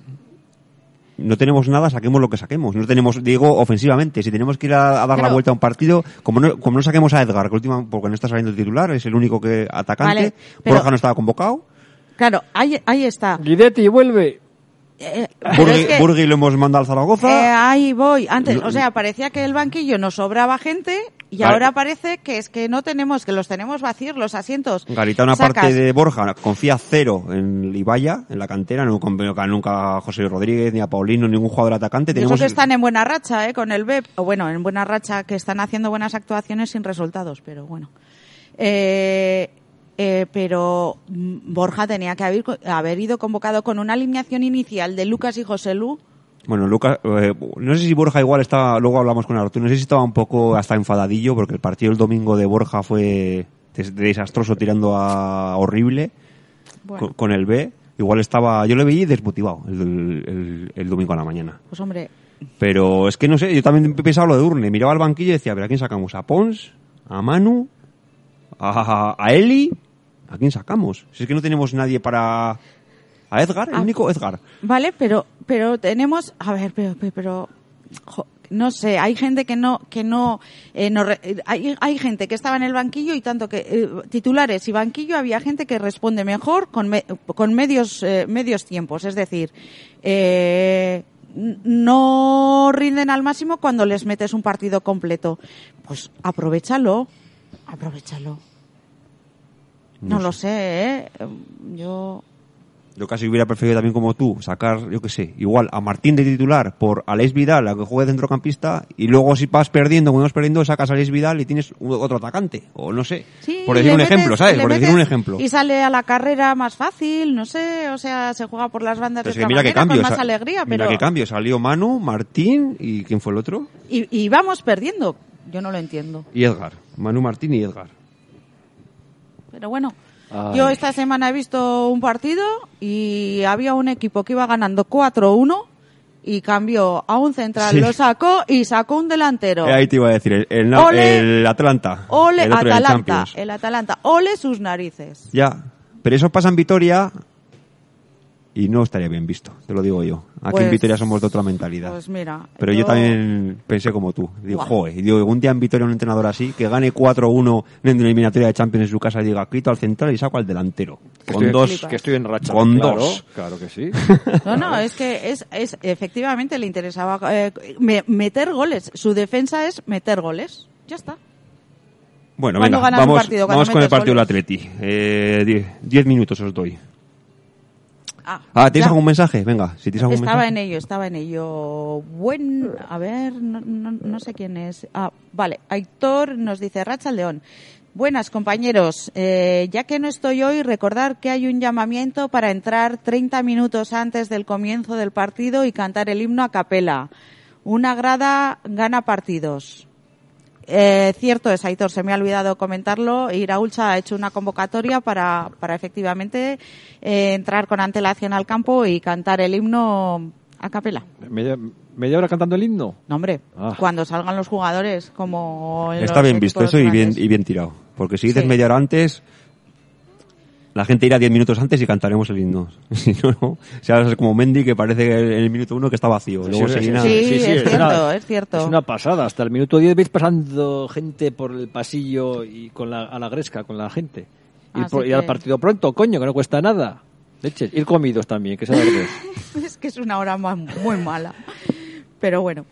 no tenemos nada, saquemos lo que saquemos. No tenemos, digo, ofensivamente. Si tenemos que ir a, a dar la vuelta a un partido, como no, como no saquemos a Edgar, que última, porque no está saliendo el titular, es el único que atacante, Vale, pero- Borja no estaba convocado, Claro, ahí, ahí está. Guidetti, vuelve. Eh, Burgui, es que- Burgui lo hemos mandado al Eh, Zaragoza. ahí voy. Antes, o sea, parecía que el banquillo nos sobraba gente y Vale. ahora parece que es que no tenemos, que los tenemos vacíos los asientos. Garitano, Sacas- aparte de Borja, confía cero en Ibaya, en la cantera, no confía nunca a José Rodríguez, ni a Paulino, ningún jugador atacante. Y eso Tenemos que están en buena racha, ¿eh? Con el BEP. O bueno, en buena racha, que están haciendo buenas actuaciones sin resultados, pero bueno. Eh, eh, pero mm, Borja tenía que haber, haber ido convocado con una alineación inicial de Lucas y José Lu. Bueno, Lucas, eh, no sé si Borja igual está, luego hablamos con Arturo, no sé si estaba un poco hasta enfadadillo, porque el partido el domingo de Borja fue des- desastroso tirando a horrible Bueno. con, con el B. Igual estaba, yo le veí desmotivado el, el- el domingo a la mañana. Pues hombre, Pero es que no sé, yo también pensaba lo de Urne, miraba al banquillo y decía, a ver, ¿a quién sacamos? ¿A Pons? ¿A Manu? ¿A, a Eli? ¿A quién sacamos? Si es que no tenemos nadie para... ¿A Edgar? El Ah. único Edgar. Vale, pero pero tenemos, a ver, pero pero, jo, no sé, hay gente que no que no, eh, no hay, hay gente que estaba en el banquillo y tanto que eh, titulares y banquillo había gente que responde mejor con me- con medios eh, medios tiempos, es decir, eh, no rinden al máximo cuando les metes un partido completo. Pues aprovechalo, aprovechalo. No, No lo sé, ¿eh? Yo Yo casi hubiera preferido también como tú sacar, yo qué sé, igual a Martín de titular por Alex Vidal, a que juegue de centrocampista, y luego si vas perdiendo, cuando vas perdiendo, sacas a Alex Vidal y tienes otro atacante, o no sé. Sí, por decir un metes- ejemplo, ¿sabes? Por decir un ejemplo. Y sale a la carrera más fácil, no sé, o sea, se juega por las bandas Pero de que otra mira cambio. con más alegría, Mira pero... qué cambio. Salió Manu, Martín y ¿quién fue el otro? Y, y vamos perdiendo, yo no lo entiendo. Y Edgar. Manu, Martín y Edgar. Pero bueno, Ay. yo esta semana he visto un partido y había un equipo que iba ganando 4-1 y cambió a un central, Sí. lo sacó y sacó un delantero. Eh, ahí te iba a decir, el, el, Ole. el Atlanta. Ole, el Atalanta, el Atalanta, ole sus narices. Ya. Pero eso pasa en Vitoria y no estaría bien visto, te lo digo yo. Aquí en Pues- Vitoria somos de otra mentalidad. Pues mira, Pero yo, también pensé como tú. Digo, joder, y digo, un día en Vitoria un entrenador así, que gane 4-1 en una eliminatoria de Champions en su casa y diga, quito al central y saco al delantero. Que Con estoy- dos. que estoy en racha. Con Claro, dos. claro que sí. [LAUGHS] No, no, es que es, es efectivamente le interesaba eh, me- meter goles. Su defensa es meter goles. Ya está. Bueno, ¿Cuándo venga, vamos, vamos con el partido del? Atleti. Eh, die- diez minutos os doy. Ah, Ah, ¿tienes ya. algún mensaje? Venga, si tienes algún Estaba mensaje. en ello, estaba en ello. Buen, a ver, no, no, no sé quién es. Ah, vale, Aitor nos dice Racha León. Buenas compañeros, Eh, ya que no estoy hoy, recordar que hay un llamamiento para entrar 30 minutos antes del comienzo del partido y cantar el himno a capela. Una grada gana partidos. Eh, cierto es, Aitor, se me ha olvidado comentarlo. Iraulcha ha hecho una convocatoria para, para efectivamente eh, entrar con antelación al campo y cantar el himno a capela. ¿Media, media hora cantando el himno? No, hombre, Ah. cuando salgan los jugadores, como Está bien visto eso y bien, y bien tirado. Porque si dices Sí. media hora antes, la gente irá diez minutos antes y cantaremos el himno. [LAUGHS] Si no, no. O sea, es como Mendy que parece que en el minuto uno que está vacío. Luego Sí, se sí, llena. Sí, Sí, sí, es, es cierto, una- es cierto. Es una pasada. Hasta el minuto 10 veis pasando gente por el pasillo y con la, a la gresca, con la gente. Ir, por- ir al que- partido pronto, coño, que no cuesta nada. Leche, ir comidos también, que sea verde. [LAUGHS] es que es una hora ma- muy mala. Pero bueno,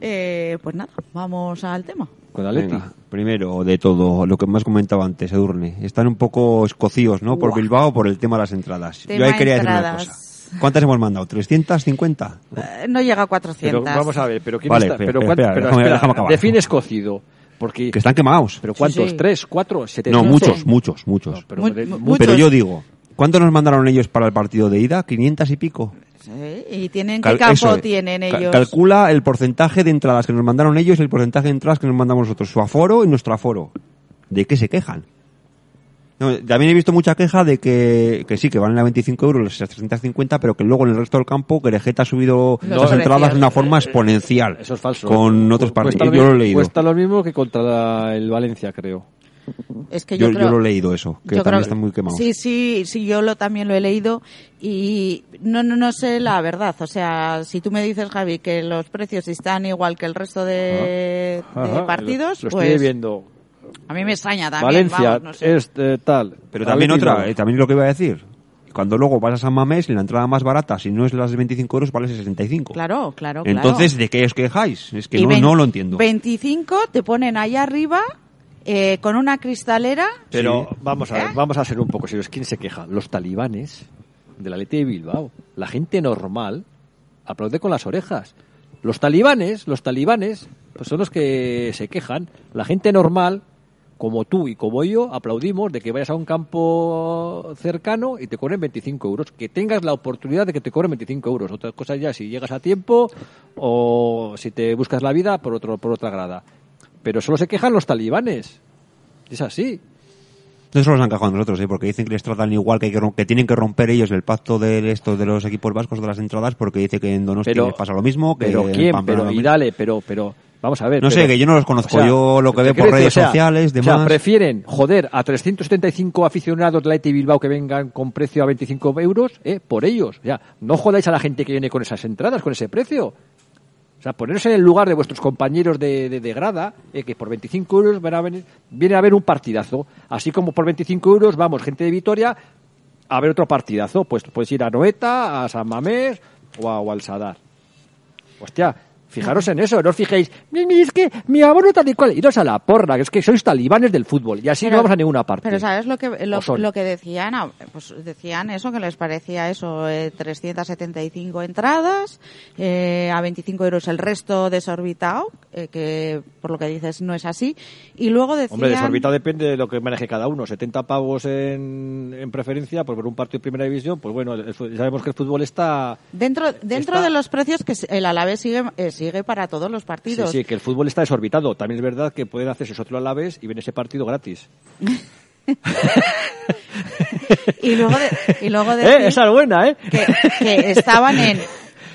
eh, pues nada, vamos al tema. Con Atleti. Venga, primero de todo, lo que me has comentado antes, Edurne. Están un poco escocidos, ¿no? Por. Bilbao, por el tema de las entradas. Tema Yo ahí quería decir una cosa. ¿Cuántas hemos mandado? ¿350? Eh, no llega a 400. Pero vamos a ver, pero ¿quién Vale, está? espera, pero, espera, pero déjame- espera, déjame escocido. Porque, Que están quemados. ¿Pero cuántos? sí. ¿Tres? ¿Cuatro? ¿Siete? No, no muchos, muchos, muchos. pero Mu- de- mu- mu- Pero muchos. yo digo, ¿cuánto nos mandaron ellos para el partido de ida? ¿500 y pico? Sí, y tienen Cal- qué campo eso, tienen ellos. calcula el porcentaje de entradas que nos mandaron ellos y el porcentaje de entradas que nos mandamos nosotros. Su aforo y nuestro aforo. ¿De qué se quejan? No, también he visto mucha queja de que, que sí, que valen a 25 euros las 350, pero que luego en el resto del campo Querejeta ha subido Los las entradas de una forma exponencial. Eso es falso. Con otros partidos. Yo lo he mismo- leído. Cuesta lo mismo que contra la- el Valencia, creo. Es que Yo, yo, yo creo, lo he leído eso, que yo también creo- están muy quemados. Sí, sí, sí, yo lo también lo he leído y no, no, no sé la verdad. O sea, si tú me dices, Javi, que los precios están igual que el resto de, de Ajá, partidos, Lo, lo pues estoy viendo. a mí me extraña también. Valencia vamos, no sé. es eh, tal. Pero también otra, eh, también lo que iba a decir. Cuando luego vas a San Mamés, la entrada más barata, si no es las de 25 euros, vale 65. Claro, claro, claro. Entonces, ¿de qué os quejáis? Es que no, vein- no lo entiendo. 25 te ponen ahí arriba eh, con una cristalera. Pero Sí. vamos a ver, vamos a ser un poco serios. ¿Quién se queja? Los talibanes de la Leti de Bilbao. La gente normal aplaude con las orejas. Los talibanes, los talibanes, pues son los que se quejan. La gente normal, como tú y como yo, aplaudimos de que vayas a un campo cercano y te cobren 25 euros. Que tengas la oportunidad de que te cobren 25 euros. Otra cosa ya si llegas a tiempo o si te buscas la vida por, otro, por otra grada. Pero solo se quejan los talibanes. Es así. No solo nos han cajado a nosotros, ¿eh? porque dicen que les tratan igual, que, hay que, tienen que romper ellos el pacto de esto de los equipos vascos de las entradas, porque dice que en Donosti Pero- les pasa lo mismo. Que Pero quién, Pamplona pero y dale, pero, pero, vamos a ver. No sé, que yo no los conozco. Yo lo que veo por redes decir, o sea, sociales, O sea, demás. prefieren joder a 375 aficionados de la ETI Bilbao que vengan con precio a 25 euros, eh, por ellos. O sea, no jodáis a la gente que viene con esas entradas, con ese precio. Sea, poneros en el lugar de vuestros compañeros de, de, grada, eh, que por 25 euros van a venir, viene a ver un partidazo. Así como por 25 euros vamos, gente de Vitoria, a ver otro partidazo. Pues puedes ir a Noeta, a San Mamés o, a, o al. Hostia, fijaros en eso, no os fijéis, "Mi, mi, es que mi abono tal y cual, iros a la porra, que es que sois talibanes del fútbol y así Pero- no vamos a ninguna parte. Pero ¿sabes lo que lo, lo que decían? Ah, Pues decían eso, que les parecía eso, eh, 375 entradas, eh, a 25 euros el resto desorbitado, eh, que por lo que dices no es así. Y luego decían... Hombre, desorbitado depende de lo que maneje cada uno. 70 pavos en, en preferencia por ver un partido de primera división, pues bueno, el sabemos que el fútbol está... Dentro, dentro Está- de los precios que el Alavés sigue, eh, sigue para todos los Sí, partidos. sí, que el fútbol está desorbitado. También es verdad que pueden hacerse otro a la vez y ven ese partido gratis. [LAUGHS] Y luego, de- y luego [LAUGHS] ¿Eh? decir Esa es buena, ¿eh? que, que estaban en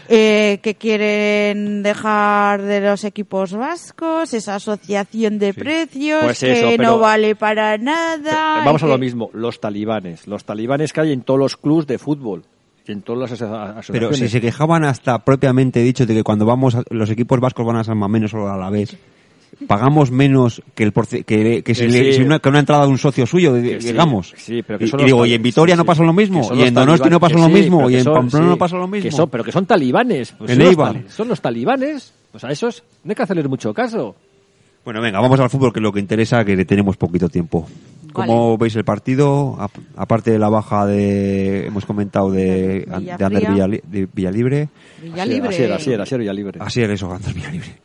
eh, que quieren dejar de los equipos vascos, esa asociación de precios Pues que eso, no vale para nada. Eh, Vamos a lo mismo, los talibanes. Los talibanes que hay en todos los clubs de fútbol y en todas las aso- asociaciones. Pero si se quejaban hasta propiamente dicho de que cuando vamos a- los equipos vascos van a San Mamés solo a la vez, pagamos menos que el porce- que, que si, le- sí. si una, que una entrada de un socio suyo, sí, digamos. sí, pero que y, digo, en Vitoria no pasa lo mismo, y en Donosti no pasa lo mismo, y en Pamplona no pasa lo que mismo. son- pero que son talibanes. Pues los son los talibanes. Pues a esos no hay que hacerles mucho caso. Bueno, venga, vamos al fútbol, que es lo que interesa, que tenemos poquito tiempo. ¿Cómo veis el partido? Ap- aparte de la baja de, hemos comentado, de, de Ander Villali- de Villalibre. Villalibre. Así era, así era, así era ya libre. Así era eso, Ander Villalibre. [LAUGHS]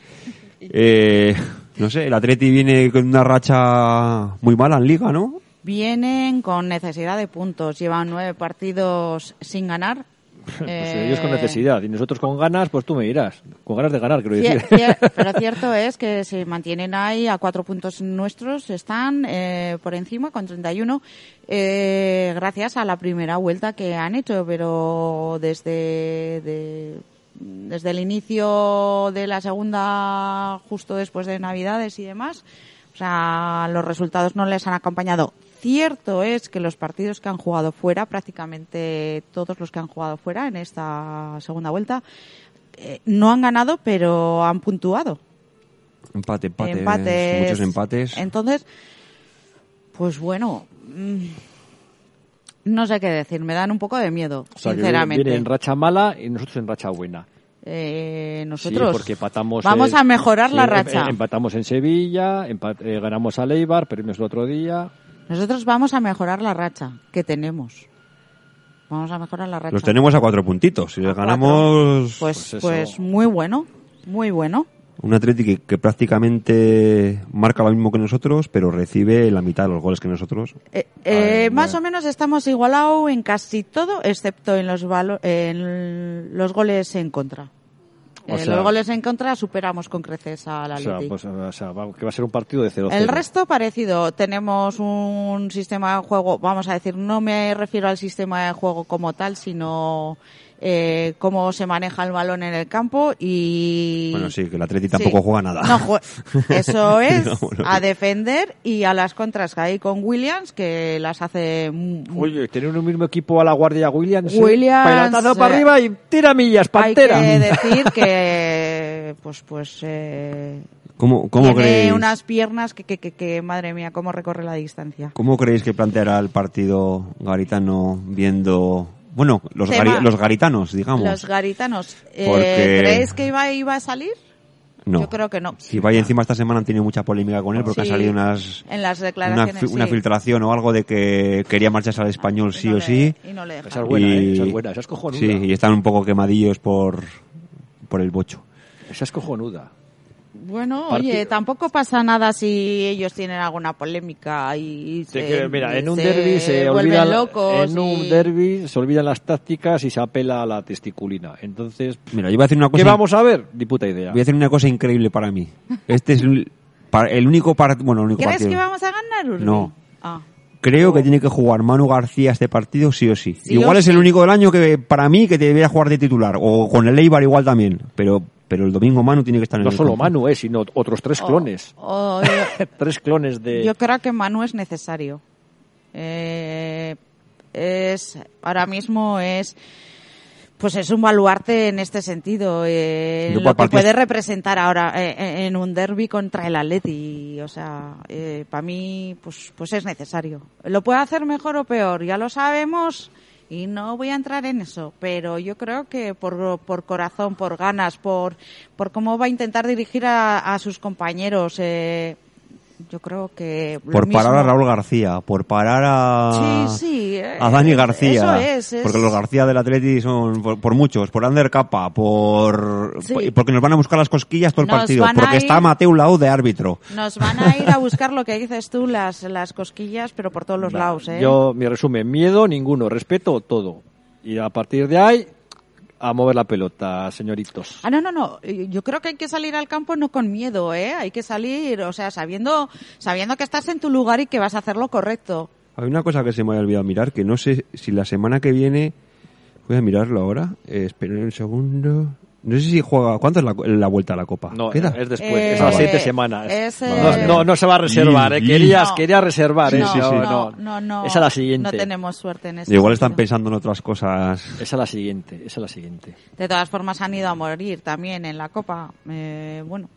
Eh, no sé, el Atleti viene con una racha muy mala en Liga, ¿no? Vienen con necesidad de puntos. Llevan nueve partidos sin ganar. [LAUGHS] Pues Eh, ellos con necesidad y nosotros con ganas, pues tú me dirás. Con ganas de ganar, quiero decir. cier- [LAUGHS] pero cierto es que se mantienen ahí a cuatro puntos nuestros, están eh, por encima con 31, eh, gracias a la primera vuelta que han hecho, pero desde, de- desde el inicio de la segunda, justo después de Navidades y demás, o sea, los resultados no les han acompañado. Cierto es que los partidos que han jugado fuera, prácticamente todos los que han jugado fuera en esta segunda vuelta, eh, no han ganado, pero han puntuado. Empate, Empates. muchos empates. Entonces, pues bueno, mm, no sé qué decir, me dan un poco de miedo, O sea, sinceramente. viene en racha mala y nosotros en racha buena. Eh, nosotros Sí, porque empatamos vamos a mejorar la sí, em- racha. em- empatamos en Sevilla, empa- eh, ganamos a Leibar, perdimos el otro día. Nosotros vamos a mejorar la racha que tenemos. Vamos a mejorar la racha. Los tenemos a cuatro puntitos. Si les ganamos Pues, Pues pues, muy bueno, muy bueno. un Atleti que, que prácticamente marca lo mismo que nosotros, pero recibe la mitad de los goles que nosotros. Eh, eh, Ay, más bueno. o menos estamos igualados en casi todo, excepto en los valo- en los goles en contra. O Eh, sea- los goles en contra superamos con creces al O sea, pues, o sea, va- que va a ser un partido de 0-0. El resto parecido. Tenemos un sistema de juego, vamos a decir, no me refiero al sistema de juego como tal, sino eh, cómo se maneja el balón en el campo y... Bueno, sí, que el Atleti tampoco Sí. juega nada. No jue- [LAUGHS] Eso es, a defender y a las contras que hay con Williams, que las hace... Oye, tener un mismo equipo a la guardia Williams. ¿eh? Williams, Pelotazo eh, para arriba y tira millas, Hay pantera. que [LAUGHS] decir que, pues, pues, eh, ¿Cómo, cómo tiene creéis? unas piernas que, que, que, que, madre mía, cómo recorre la distancia. ¿Cómo creéis que planteará el partido garitano viendo, bueno, los, gari- los garitanos, digamos? Los garitanos, eh, Porque- ¿creéis que iba, iba a salir? No. Yo creo que no. Si vaya encima esta semana han tenido mucha polémica con él porque Sí, han salido unas en las una, declaraciones, fi- una sí. filtración o algo de que quería marcharse al español sí o sí. Y no le dejaron. Esa es buena, ¿eh? Esa es buena, esa es cojonuda. Sí, y están un poco quemadillos por, por el bocho. Esa es cojonuda. Bueno, Parti- oye, tampoco pasa nada si ellos tienen alguna polémica y se, que, mira, en un se derby se locos en un derby se olvidan las tácticas y se apela a la testiculina. Entonces, Mira, yo voy a decir una cosa. ¿qué vamos a ver? Ni puta idea. Voy a decir una cosa increíble para mí. Este es el, el único partido, bueno, el único ¿Crees partido. que vamos a ganar, Urbi? No. Ah. Creo que tiene que jugar Manu García este partido sí o sí. Sí igual o es el único del año que para mí que debería jugar de titular o con el Eibar igual también, pero pero el domingo Manu tiene que estar en No el solo campo. Manu, eh, sino otros tres Oh, clones. oh, yo- [LAUGHS] tres clones de... Yo creo que Manu es necesario. Eh, es ahora mismo es pues es un baluarte en este sentido eh, lo que puede representar ahora eh, en un derby contra el Atleti o sea para mí pues pues es necesario lo puede hacer mejor o peor ya lo sabemos y no voy a entrar en eso, pero yo creo que por, por corazón, por ganas, por, por cómo va a intentar dirigir a, a sus compañeros, eh, yo creo que... lo Por parar mismo. a Raúl García, por parar a Sí, sí, eh, a Dani García, eso es, es- porque los García del Atleti son por, por muchos, por Ander Capa, por Sí. por- porque nos van a buscar las cosquillas todo el Nos partido, porque ir- está Mateu Lau de árbitro. Nos van a ir a buscar lo que dices tú, las, las cosquillas, pero por todos los lados, ¿eh? Yo, mi resumen, miedo ninguno, respeto todo. Y a partir de ahí, a mover la pelota, señoritos. Ah, no, no, no. Yo creo que hay que salir al campo no con miedo, ¿eh? Hay que salir, o sea, sabiendo, sabiendo que estás en tu lugar y que vas a hacer lo correcto. Hay una cosa que se me había olvidado mirar, que no sé si la semana que viene, voy a mirarlo ahora, eh, esperen un segundo, no sé si juega, ¿cuánto es la, la vuelta a la Copa? No, ¿Queda? es después, Eh, es a las siete semanas. es, no, eh, no, no se va a reservar, eh. Querías, No. quería reservar, eh. no, sí, sí. no, no, es la siguiente. No tenemos suerte en eso. Igual están pensando en otras cosas. Esa es la siguiente, esa es la siguiente. De todas formas han ido a morir también en la Copa. Eh, bueno,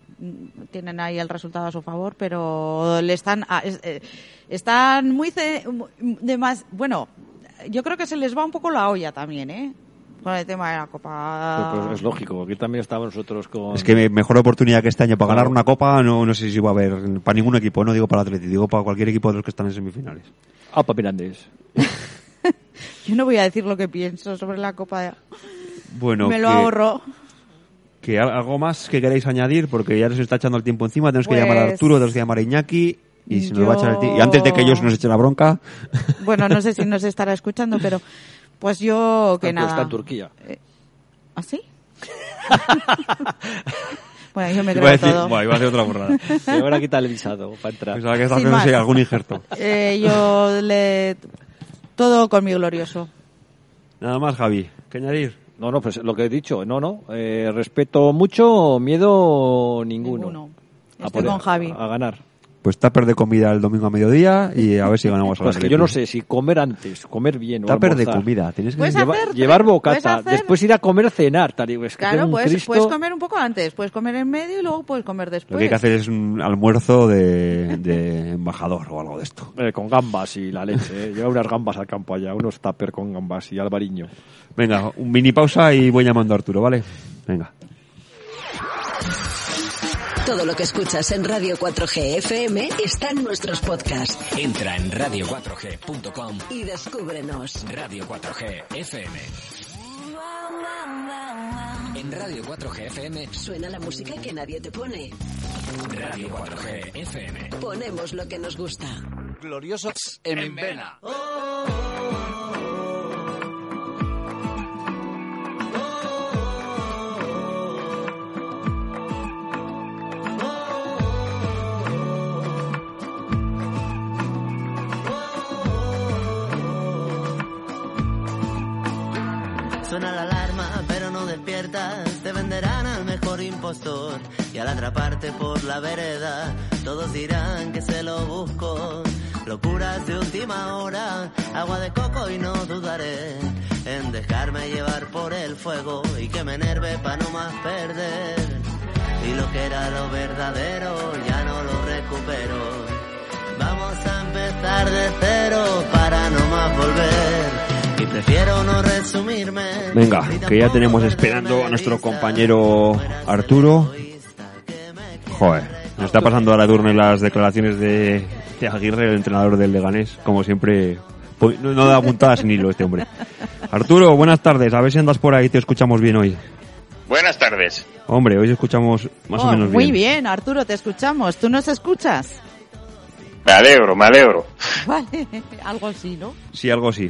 tienen ahí el resultado a su favor, pero le están a- es- eh, están muy ce- de más. Bueno, yo creo que se les va un poco la olla también, ¿eh? Con el tema de la Copa. Pero, pero es lógico, porque también estamos nosotros con... Es que me- mejor oportunidad que este año para ganar una Copa, no, no sé si va a haber para ningún equipo, no digo para Atleti, digo para cualquier equipo de los que están en semifinales. Ah, para Mirandés. [LAUGHS] Yo no voy a decir lo que pienso sobre la Copa. de- Bueno, Me lo que- ahorro. que al- algo más que queréis añadir, porque ya nos está echando el tiempo encima, tenemos que Pues- llamar a Arturo, tenemos que llamar a Iñaki, y se nos Yo- va a echar el tiempo. Y antes de que ellos nos echen la bronca, Bueno, no sé si [LAUGHS] nos estará escuchando, pero pues yo que nada. Está en Turquía. ¿Ah, sí? [LAUGHS] bueno, yo me iba a creo decir, todo. Buah, iba a decir otra borrada. Me [LAUGHS] van a quitar el visado para entrar. Pensaba que estaba más. algún injerto. Eh, yo le... Todo con mi glorioso. Nada más, Javi. ¿Qué añadir? No, no, pues lo que he dicho, no, no. eh, respeto mucho, miedo ninguno. Ninguno. A Estoy por- con Javi. A ganar. Pues tupper de comida el domingo a mediodía y a ver si ganamos a Pues que yo no sé si comer antes, comer bien o Tupper de almorzar. comida, tienes que hacer- llevar bocata, hacer- después ir a comer, cenar. Tal, y es que Claro, un puedes, Cristo- puedes comer un poco antes, puedes comer en medio y luego puedes comer después. Lo que hay que hacer es un almuerzo de, de embajador o algo de esto. [LAUGHS] Eh, con gambas y la leche. eh. Lleva unas gambas al campo allá, unos tupper con gambas y albariño. Venga, un mini pausa y voy llamando a Arturo, ¿vale? Venga. Todo lo que escuchas en Radio 4G FM está en nuestros podcasts. Entra en radio4g.com Y descúbrenos. Radio 4G FM. En Radio 4G FM, Suena la música que nadie te pone. Radio 4G FM. Ponemos lo que nos gusta. Gloriosos en vena. Suena la alarma, pero no despiertas. Te venderán al mejor impostor. Y al atraparte por la vereda, todos dirán que se lo busco. Locuras de última hora, agua de coco y no dudaré en dejarme llevar por el fuego y que me enerve para no más perder. Y lo que era lo verdadero ya no lo recupero. Vamos a empezar de cero para no más volver. Prefiero no resumirme. Venga, que ya tenemos esperando a nuestro compañero Arturo. Joder, nos está pasando ahora turno en las declaraciones de, de Aguirre, el entrenador del Leganés. Como siempre, pues, no, no da puntadas sin hilo este hombre. Arturo, buenas tardes. A ver si andas por ahí, te escuchamos bien hoy. Buenas tardes. Hombre, hoy escuchamos más Oh, o menos muy bien. bien, Arturo, te escuchamos. ¿Tú nos escuchas? Me alegro, me alegro. Vale, [LAUGHS] algo así, ¿no? Sí, algo sí.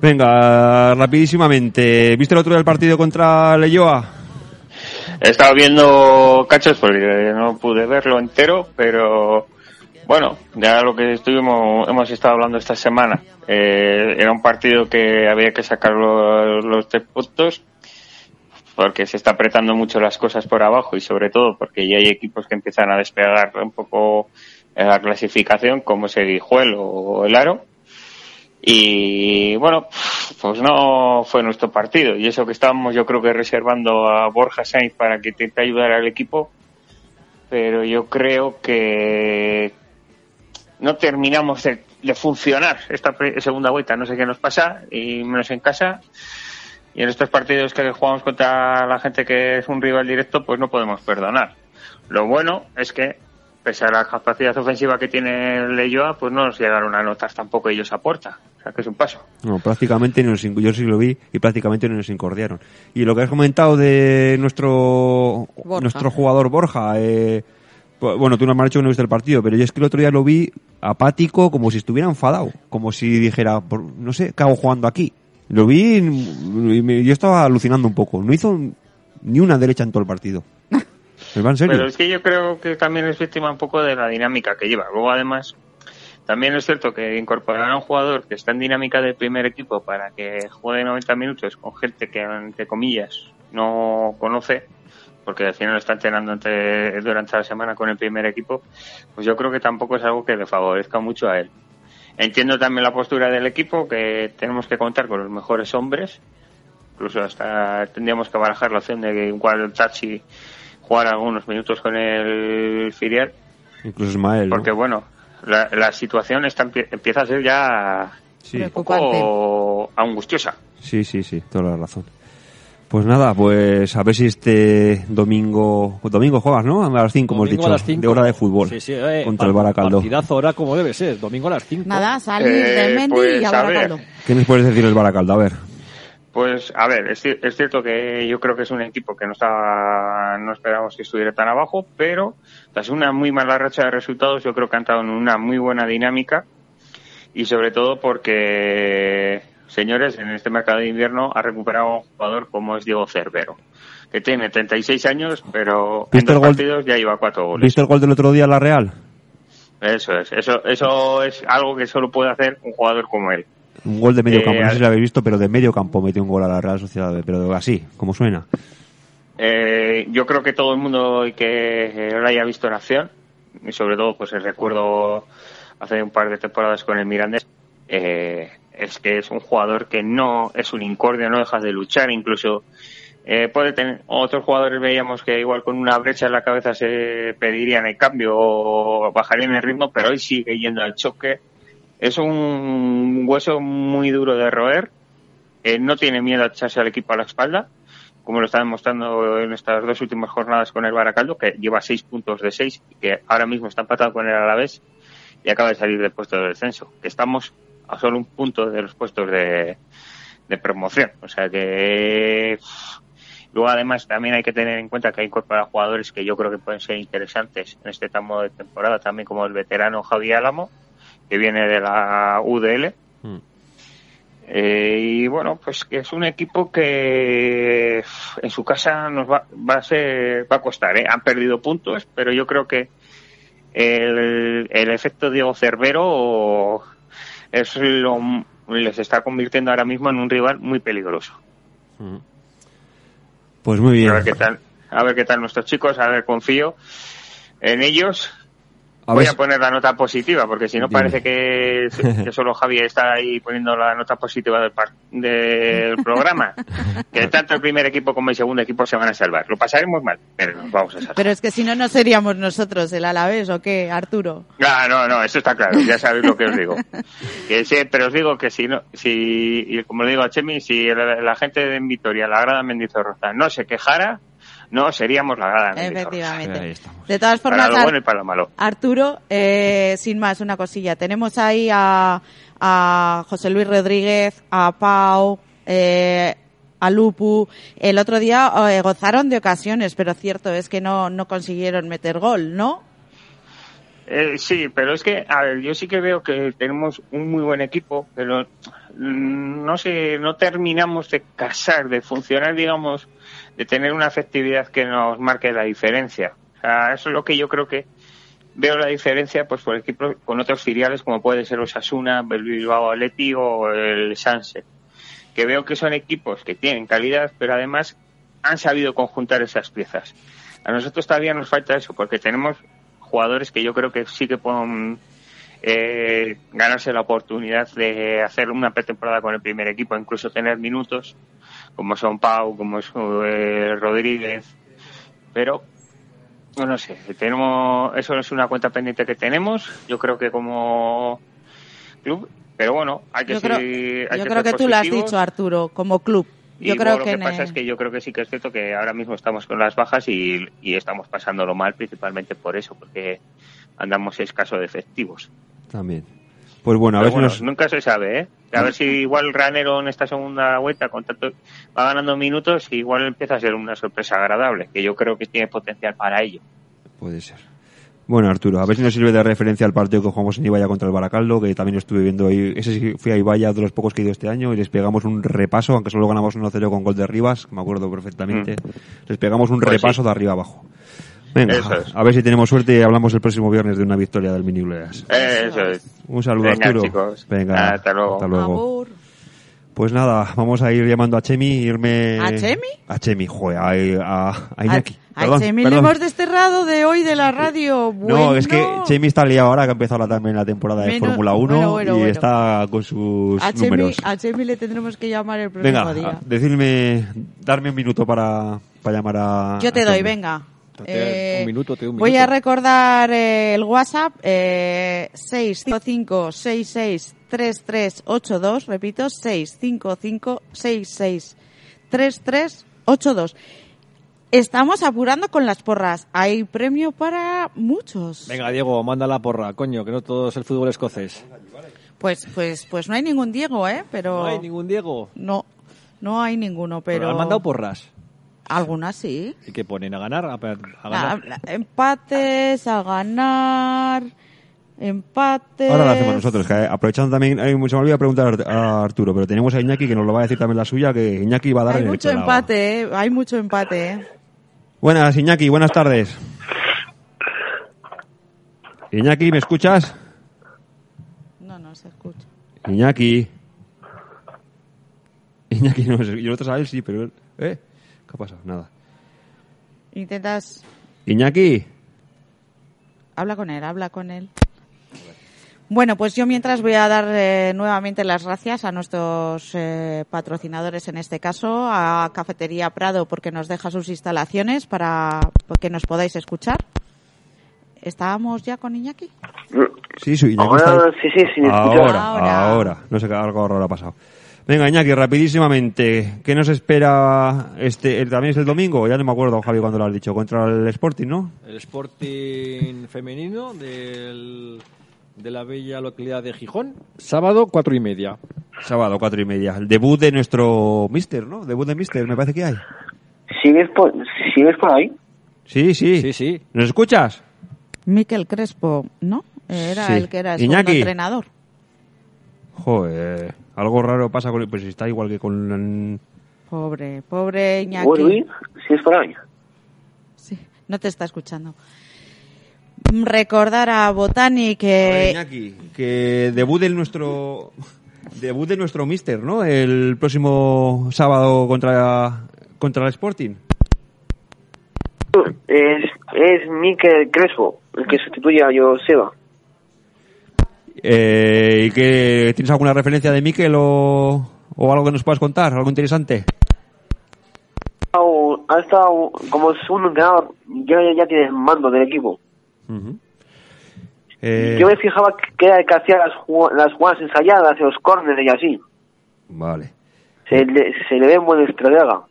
Venga, rapidísimamente. ¿Viste el otro día el partido contra Leyoa? He estado viendo cachos porque no pude verlo entero, pero bueno, ya lo que estuvimos, hemos estado hablando esta semana. Eh, era un partido que había que sacar los, tres puntos porque se está apretando mucho las cosas por abajo y sobre todo porque ya hay equipos que empiezan a despegar un poco en la clasificación como es el o el Aro. Y bueno, pues no fue nuestro partido. Y eso que estábamos yo creo que reservando a Borja Sainz para que intente ayudar al equipo. Pero yo creo que no terminamos de, de funcionar esta segunda vuelta. No sé qué nos pasa, y menos en casa. Y en estos partidos que jugamos contra la gente que es un rival directo, pues no podemos perdonar. Lo bueno es que, pese a la capacidad ofensiva que tiene el Leyoa, pues no nos llegaron a notar tampoco ellos a puerta. O sea que es un paso. No, prácticamente nos, in- yo sí lo vi y prácticamente no nos incordiaron. Y lo que has comentado de nuestro Borja. nuestro jugador Borja, eh, bueno, tú no me has dicho que no viste el partido, pero yo es que el otro día lo vi apático, como si estuviera enfadado, como si dijera, por- no sé, ¿qué hago jugando aquí? Lo vi y me- yo estaba alucinando un poco. No hizo ni una derecha en todo el partido. [LAUGHS] Pero es que yo creo que también es víctima un poco de la dinámica que lleva. Luego, además, también es cierto que incorporar a un jugador que está en dinámica del primer equipo para que juegue 90 minutos con gente que, entre comillas, no conoce, porque al final lo está entrenando entre- durante la semana con el primer equipo, pues yo creo que tampoco es algo que le favorezca mucho a él. Entiendo también la postura del equipo, que tenemos que contar con los mejores hombres, incluso hasta tendríamos que barajar la opción de que igual Tachi jugar algunos minutos con el filial, Incluso Ismael. ¿no? porque bueno, la, la situación está, empie- empieza a ser ya Sí. un poco angustiosa. Sí, sí, sí, toda la razón. Pues nada, pues a ver si este domingo... Domingo juegas, ¿no? A las 5, hemos dicho, a las cinco. de hora de fútbol. Sí, sí, eh, contra el Baracaldo. Partidazo ahora como debe ser, domingo a las 5. Nada, salir Eh, de Mendy pues, y a. Baracaldo. ¿Qué nos puedes decir del Baracaldo? A ver. Pues a ver, es, ci- es cierto que yo creo que es un equipo que no estaba, no esperábamos que estuviera tan abajo, pero tras una muy mala racha de resultados, yo creo que han estado en una muy buena dinámica y sobre todo porque, señores, en este mercado de invierno ha recuperado un jugador como es Diego Cervero, que tiene 36 años, pero en ¿Viste dos el gol- partidos ya iba cuatro goles. ¿Viste el gol del otro día la Real? Eso es, eso, eso es algo que solo puede hacer un jugador como él. Un gol de medio Eh, campo, no sé al- si lo habéis visto, pero de medio campo metió un gol a la Real Sociedad, pero así, como suena. Eh, yo creo que todo el mundo que lo haya visto en acción, y sobre todo pues el recuerdo hace un par de temporadas con el Mirandés, eh, es que es un jugador que no es un incordio, no dejas de luchar, incluso eh, puede tener otros jugadores veíamos que igual con una brecha en la cabeza se pedirían el cambio o bajarían el ritmo, pero hoy sigue yendo al choque. Es un hueso muy duro de roer, no tiene miedo a echarse al equipo a la espalda, como lo está demostrando en estas dos últimas jornadas con el Baracaldo, que lleva seis puntos de seis y que ahora mismo está empatado con el Alavés y acaba de salir del puesto de descenso. Estamos a solo un punto de los puestos de, de promoción. O sea que luego además también hay que tener en cuenta que hay incorporado jugadores que yo creo que pueden ser interesantes en este tramo de temporada, también como el veterano Javi Álamo, que viene de la UDL. Eh, y bueno, pues que es un equipo que en su casa nos va, va a ser, va a costar, ¿eh? Han perdido puntos, pero yo creo que el, el efecto Diego Cervero es lo, les está convirtiendo ahora mismo en un rival muy peligroso. Pues muy bien. A ver qué tal, a ver qué tal nuestros chicos, a ver, confío en ellos. A Voy a poner la nota positiva, porque si no parece que, [LAUGHS] que solo Javi está ahí poniendo la nota positiva del, par- del programa. [LAUGHS] que tanto el primer equipo como el segundo equipo se van a salvar. Lo pasaremos mal, pero nos vamos a salvar. Pero es que si no, no seríamos nosotros el Alavés, ¿o qué, Arturo? Ah, no, no, eso está claro, ya sabéis lo que os digo. [LAUGHS] Que sí, pero os digo que si no, si, y como le digo a Chemi, si la, la gente de Vitoria, la grada Mendizorroza, no se quejara, no seríamos la grada. Efectivamente. De todas formas, Para lo bueno y para lo malo. Arturo, eh, sin más, una cosilla. Tenemos ahí a, a José Luis Rodríguez, a Pau, eh, a Lupu. El otro día eh, gozaron de ocasiones, pero cierto es que no, no consiguieron meter gol, ¿no? Eh, sí, pero es que, a ver, yo sí que veo que tenemos un muy buen equipo, pero mm, no sé, no terminamos de casar, de funcionar, digamos, de tener una efectividad que nos marque la diferencia. O sea, eso es lo que yo creo que veo la diferencia, pues por equipo con otros filiales como puede ser Osasuna, el Bilbao Atleti o el Sanse, que veo que son equipos que tienen calidad, pero además han sabido conjuntar esas piezas. A nosotros todavía nos falta eso, porque tenemos jugadores que yo creo que sí que pueden eh, ganarse la oportunidad de hacer una pretemporada con el primer equipo, incluso tener minutos, como son Pau, como es eh, Rodríguez, pero no, no sé, tenemos eso es una cuenta pendiente que tenemos, yo creo que como club, pero bueno, hay que Yo creo, seguir- hay yo que creo ser que tú lo has dicho, Arturo, como club. Yo y creo que, lo que pasa es que yo creo que sí que es cierto que ahora mismo estamos con las bajas y, y estamos pasándolo mal principalmente por eso, porque andamos escaso de efectivos. También. Pues bueno, a Pero ver bueno, si nos... nunca se sabe, ¿eh? A ver si igual Ranero en esta segunda vuelta con tanto, va ganando minutos y igual empieza a ser una sorpresa agradable, que yo creo que tiene potencial para ello. Puede ser. Bueno, Arturo, a ver si nos sirve de referencia al partido que jugamos en Ibaya contra el Baracaldo, que también estuve viendo ahí. Ese sí fui a Ibaya, de los pocos que he ido este año, y les pegamos un repaso, aunque solo ganamos 1-0 con gol de Rivas, que me acuerdo perfectamente. Les pegamos un Pues repaso sí. de arriba abajo. Venga, Eso es. a ver si tenemos suerte y hablamos el próximo viernes de una victoria del Mini Blues. Eh, Eso es. Un saludo, Venga, Arturo. chicos. Venga, Hasta luego. Hasta luego. Pues nada, vamos a ir llamando a Chemi, irme... ¿A Chemi? A Chemi, joder, a, a, a Iñaki. a Perdón, Chemi le perdón. hemos desterrado de hoy de la radio. No, es que Bueno. Chemi está liado ahora que ha empezado también la temporada de Fórmula 1 bueno, bueno, y bueno. está con sus a Chemi, números. a Chemi le tendremos que llamar el próximo Venga, día. decidme, darme un minuto para, para llamar a. Yo te a doy, Chemi. venga. Eh, un minuto, te un Voy minuto. a recordar eh, el WhatsApp eh, 655 66 3382, repito, 655 66 3382. Estamos apurando con las porras. Hay premio para muchos. Venga, Diego, manda la porra, coño, que no todo es el fútbol escocés. Pues, pues, pues no hay ningún Diego, ¿eh? Pero No hay ningún Diego. no, no hay ninguno, pero ¿Han mandado porras? Algunas sí. ¿Y qué ponen? ¿A ganar? ¿A, a Ah, ganar? empates, a ganar, empates. Ahora lo hacemos nosotros, que aprovechando también, hay, se me olvidó preguntar a Arturo, pero tenemos a Iñaki que nos lo va a decir también la suya, que Iñaki va a dar Hay en el mucho empate, ¿eh? Hay mucho empate, ¿eh? Buenas, Iñaki, buenas tardes. Iñaki, ¿me escuchas? No, no se escucha. Iñaki. Iñaki, no sé, y nosotros a él sí, pero. ¿Eh? ¿Qué ha pasado? Nada. Intentas... Iñaki. Habla con él, habla con él. Bueno, pues yo mientras voy a dar eh, nuevamente las gracias a nuestros eh, patrocinadores, en este caso, a Cafetería Prado, porque nos deja sus instalaciones para que nos podáis escuchar. ¿Estábamos ya con Iñaki? Sí, sí, Iñaki Ahora, está sí, sí, sí, ahora, Ahora. ahora. No sé qué algo raro ha pasado. Venga, Iñaki, rapidísimamente. ¿Qué nos espera este? el- ¿También es el domingo? Ya no me acuerdo, Javi, cuando lo has dicho. Contra el Sporting, ¿no? El Sporting femenino del, de la bella localidad de Gijón. Sábado, cuatro y media. Sábado, cuatro y media. El debut de nuestro Mister, ¿no? Debut de Mister, me parece que hay. ¿Sigues por, ¿Sigues por ahí? Sí, sí. Sí, sí. ¿Nos escuchas? Miquel Crespo, ¿no? Era Sí. el que era el Iñaki. entrenador. Joder, algo raro pasa con... Pues está igual que con... Pobre, pobre Iñaki. ¿Sigues por ahí? Sí, no te está escuchando. Mm, Recordar a Botani que... Iñaki, que debut de nuestro... Debut de nuestro mister, ¿no? El próximo sábado contra, contra el Sporting. Es, es Mikel Crespo, el que sustituye a Joseba. Eh, ¿y qué, ¿Tienes alguna referencia de Mikel o, o algo que nos puedas contar? ¿Algo interesante? Ha estado- como segundo entrenador, ya, ya tiene mando del equipo. Eh, Yo me fijaba que era el que hacía las, las jugadas ensayadas, los córneres y así. Vale. Se le, se le ve un buen estratega.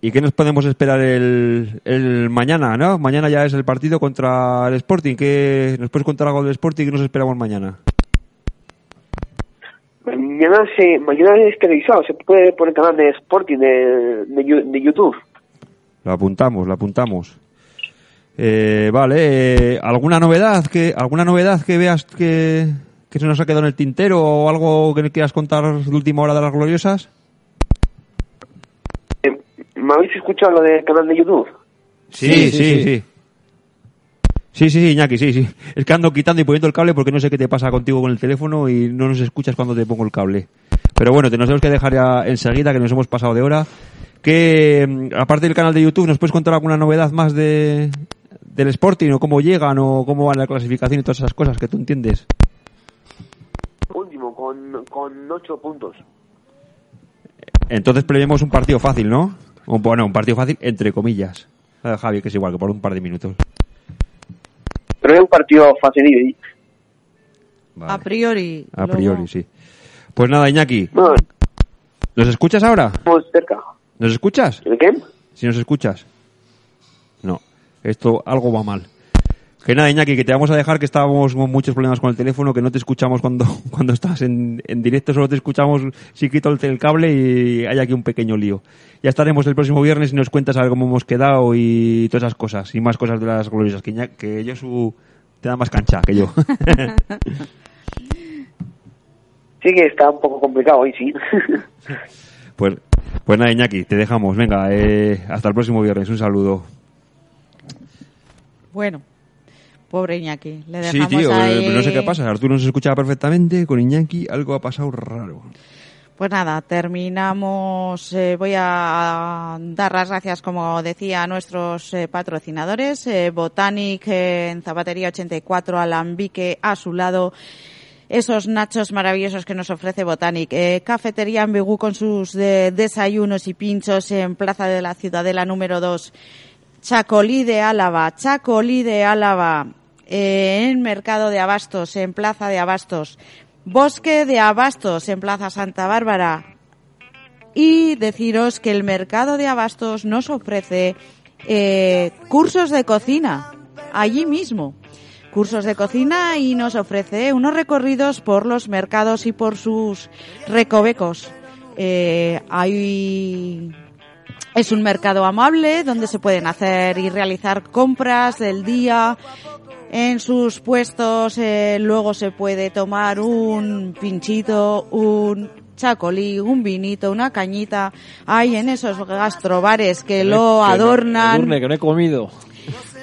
¿Y qué nos podemos esperar el, el mañana, no? Mañana ya es el partido contra el Sporting. ¿Qué, ¿Nos puedes contar algo del Sporting? ¿Qué nos esperamos mañana? Mañana, se, mañana es televisado, se puede por el canal de Sporting de, de, YouTube. Lo apuntamos, lo apuntamos. Eh, vale, eh, ¿alguna novedad que alguna novedad que veas que, que se nos ha quedado en el tintero o algo que quieras contar de última hora de las gloriosas? ¿Me habéis escuchado lo del canal de YouTube? Sí, sí, sí. Sí, sí, sí, Iñaki, sí, sí. Es que ando quitando y poniendo el cable porque no sé qué te pasa contigo con el teléfono y no nos escuchas cuando te pongo el cable. Pero bueno, te nos tenemos que dejar ya enseguida que nos hemos pasado de hora. Que, mm, aparte del canal de YouTube, ¿nos puedes contar alguna novedad más de, del Sporting o cómo llegan o cómo van la clasificación y todas esas cosas que tú entiendes? Último, con, con ocho puntos. Entonces prevemos un partido fácil, ¿no? Un- Bueno, un partido fácil entre comillas. Eh, Javi, que es igual que por un par de minutos. Pero es un partido facilillo. A priori. A luego- priori, sí. Pues nada, Iñaki. ¿Nos escuchas ahora? Estamos cerca. ¿Nos escuchas? ¿El qué? Si nos escuchas. No. Esto, algo va mal. Que nada, Iñaki, que te vamos a dejar que estábamos con muchos problemas con el teléfono, que no te escuchamos cuando, [LAUGHS] cuando estás en, en directo, solo te escuchamos si quito el, el cable y hay aquí un pequeño lío. Ya estaremos el próximo viernes y nos cuentas a ver cómo hemos quedado y todas esas cosas, y más cosas de las gloriosas, que, Iñaki- que yo su, te da más cancha que yo. [LAUGHS] Sí que está un poco complicado hoy, sí. [LAUGHS] pues, pues nada, Iñaki, te dejamos. Venga, eh, hasta el próximo viernes. Un saludo. Bueno, pobre Iñaki. Le Sí, dejamos tío, ahí... no sé qué pasa. Arturo nos escuchaba perfectamente. Con Iñaki algo ha pasado raro. Pues nada, terminamos. eh, voy a dar las gracias, como decía, a nuestros eh, patrocinadores. eh, Botanic eh, en Zapatería 84, Alambique a su lado. Esos nachos maravillosos que nos ofrece Botanic. Eh, Cafetería Ambigú con sus desayunos y pinchos en Plaza de la Ciudadela número 2. Chacolí de Álava, Chacolí de Álava, en Mercado de Abastos, en Plaza de Abastos, Bosque de Abastos, en Plaza Santa Bárbara. Y deciros que el Mercado de Abastos nos ofrece eh, cursos de cocina, allí mismo. Cursos de cocina y nos ofrece unos recorridos por los mercados y por sus recovecos. Eh, es un mercado amable donde se pueden hacer y realizar compras del día. En sus puestos eh, luego se puede tomar un pinchito, un chacolí, un vinito, una cañita. Hay en esos gastrobares que lo adornan que no he comido.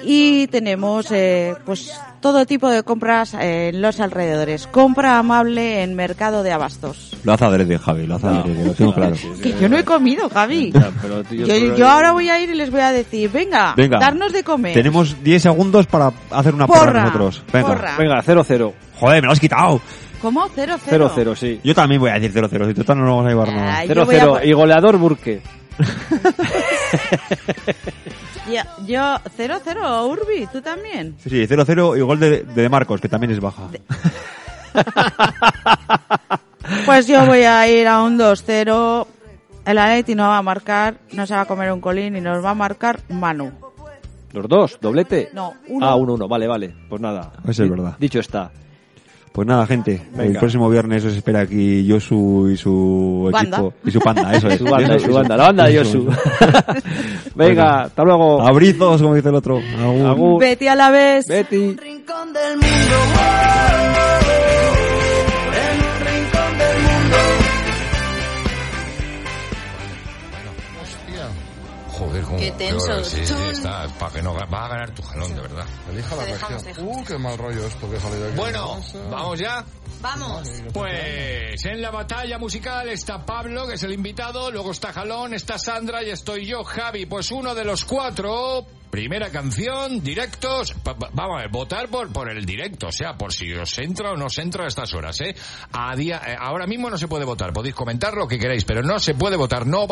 y tenemos eh, pues todo tipo de compras en los alrededores. Compra amable en Mercado de Abastos. Lo hace adrede, Javi. Lo hace adrede, lo tengo claro. Que yo no he comido, Javi. Ya, pero, tío, Yo, pero- yo ahora voy a ir y les voy a decir, venga, Venga. darnos de comer. Tenemos 10 segundos para hacer una porra, Porra, nosotros. Venga. porra. Venga, 0-0. Joder, me lo has quitado. ¿Cómo? Cero, cero. 0-0, sí. Yo también voy a decir 0-0. Si total no nos vamos a llevar nada. Ay, yo voy a 0-0. por- Y goleador Burke. [LAUGHS] [LAUGHS] Ya- Yo, cero, cero, Urbi, ¿tú también? Sí, sí, 0-0 y gol de, de Marcos, que también es baja. [LAUGHS] Pues yo voy a ir a un 2-0. El Atleti no va a marcar, no se va a comer un colín y nos va a marcar Manu. Los dos, doblete. No, uno. Ah, 1-1, vale, vale. Pues nada. Eso es verdad. Dicho está. Pues nada, gente. El Venga. próximo viernes os espera aquí Yosu y su Banda. equipo. Y su panda, eso es. Su banda, su banda, la banda de Yosu. [LAUGHS] Venga, hasta luego. Abrizos, como dice el otro. Agur. Agur. Betty a la vez. Betty. rincón del mundo. Qué tenso. horror, Sí, sí, está. Para que no va a ganar tu jalón, de verdad. Elija la dejamos, región. Uh, qué mal rollo esto que ha salido aquí. Bueno, vamos ya. Vamos. Pues en la batalla musical está Pablo, que es el invitado, luego está Jalón, está Sandra y estoy yo, Javi. Pues uno de los cuatro, primera canción, directos. Pa- pa- vamos a ver, votar por, por el directo, o sea, por si os entra o no os entra a estas horas, ¿eh? A día, eh, ahora mismo no se puede votar, podéis comentar lo que queráis, pero no se puede votar, no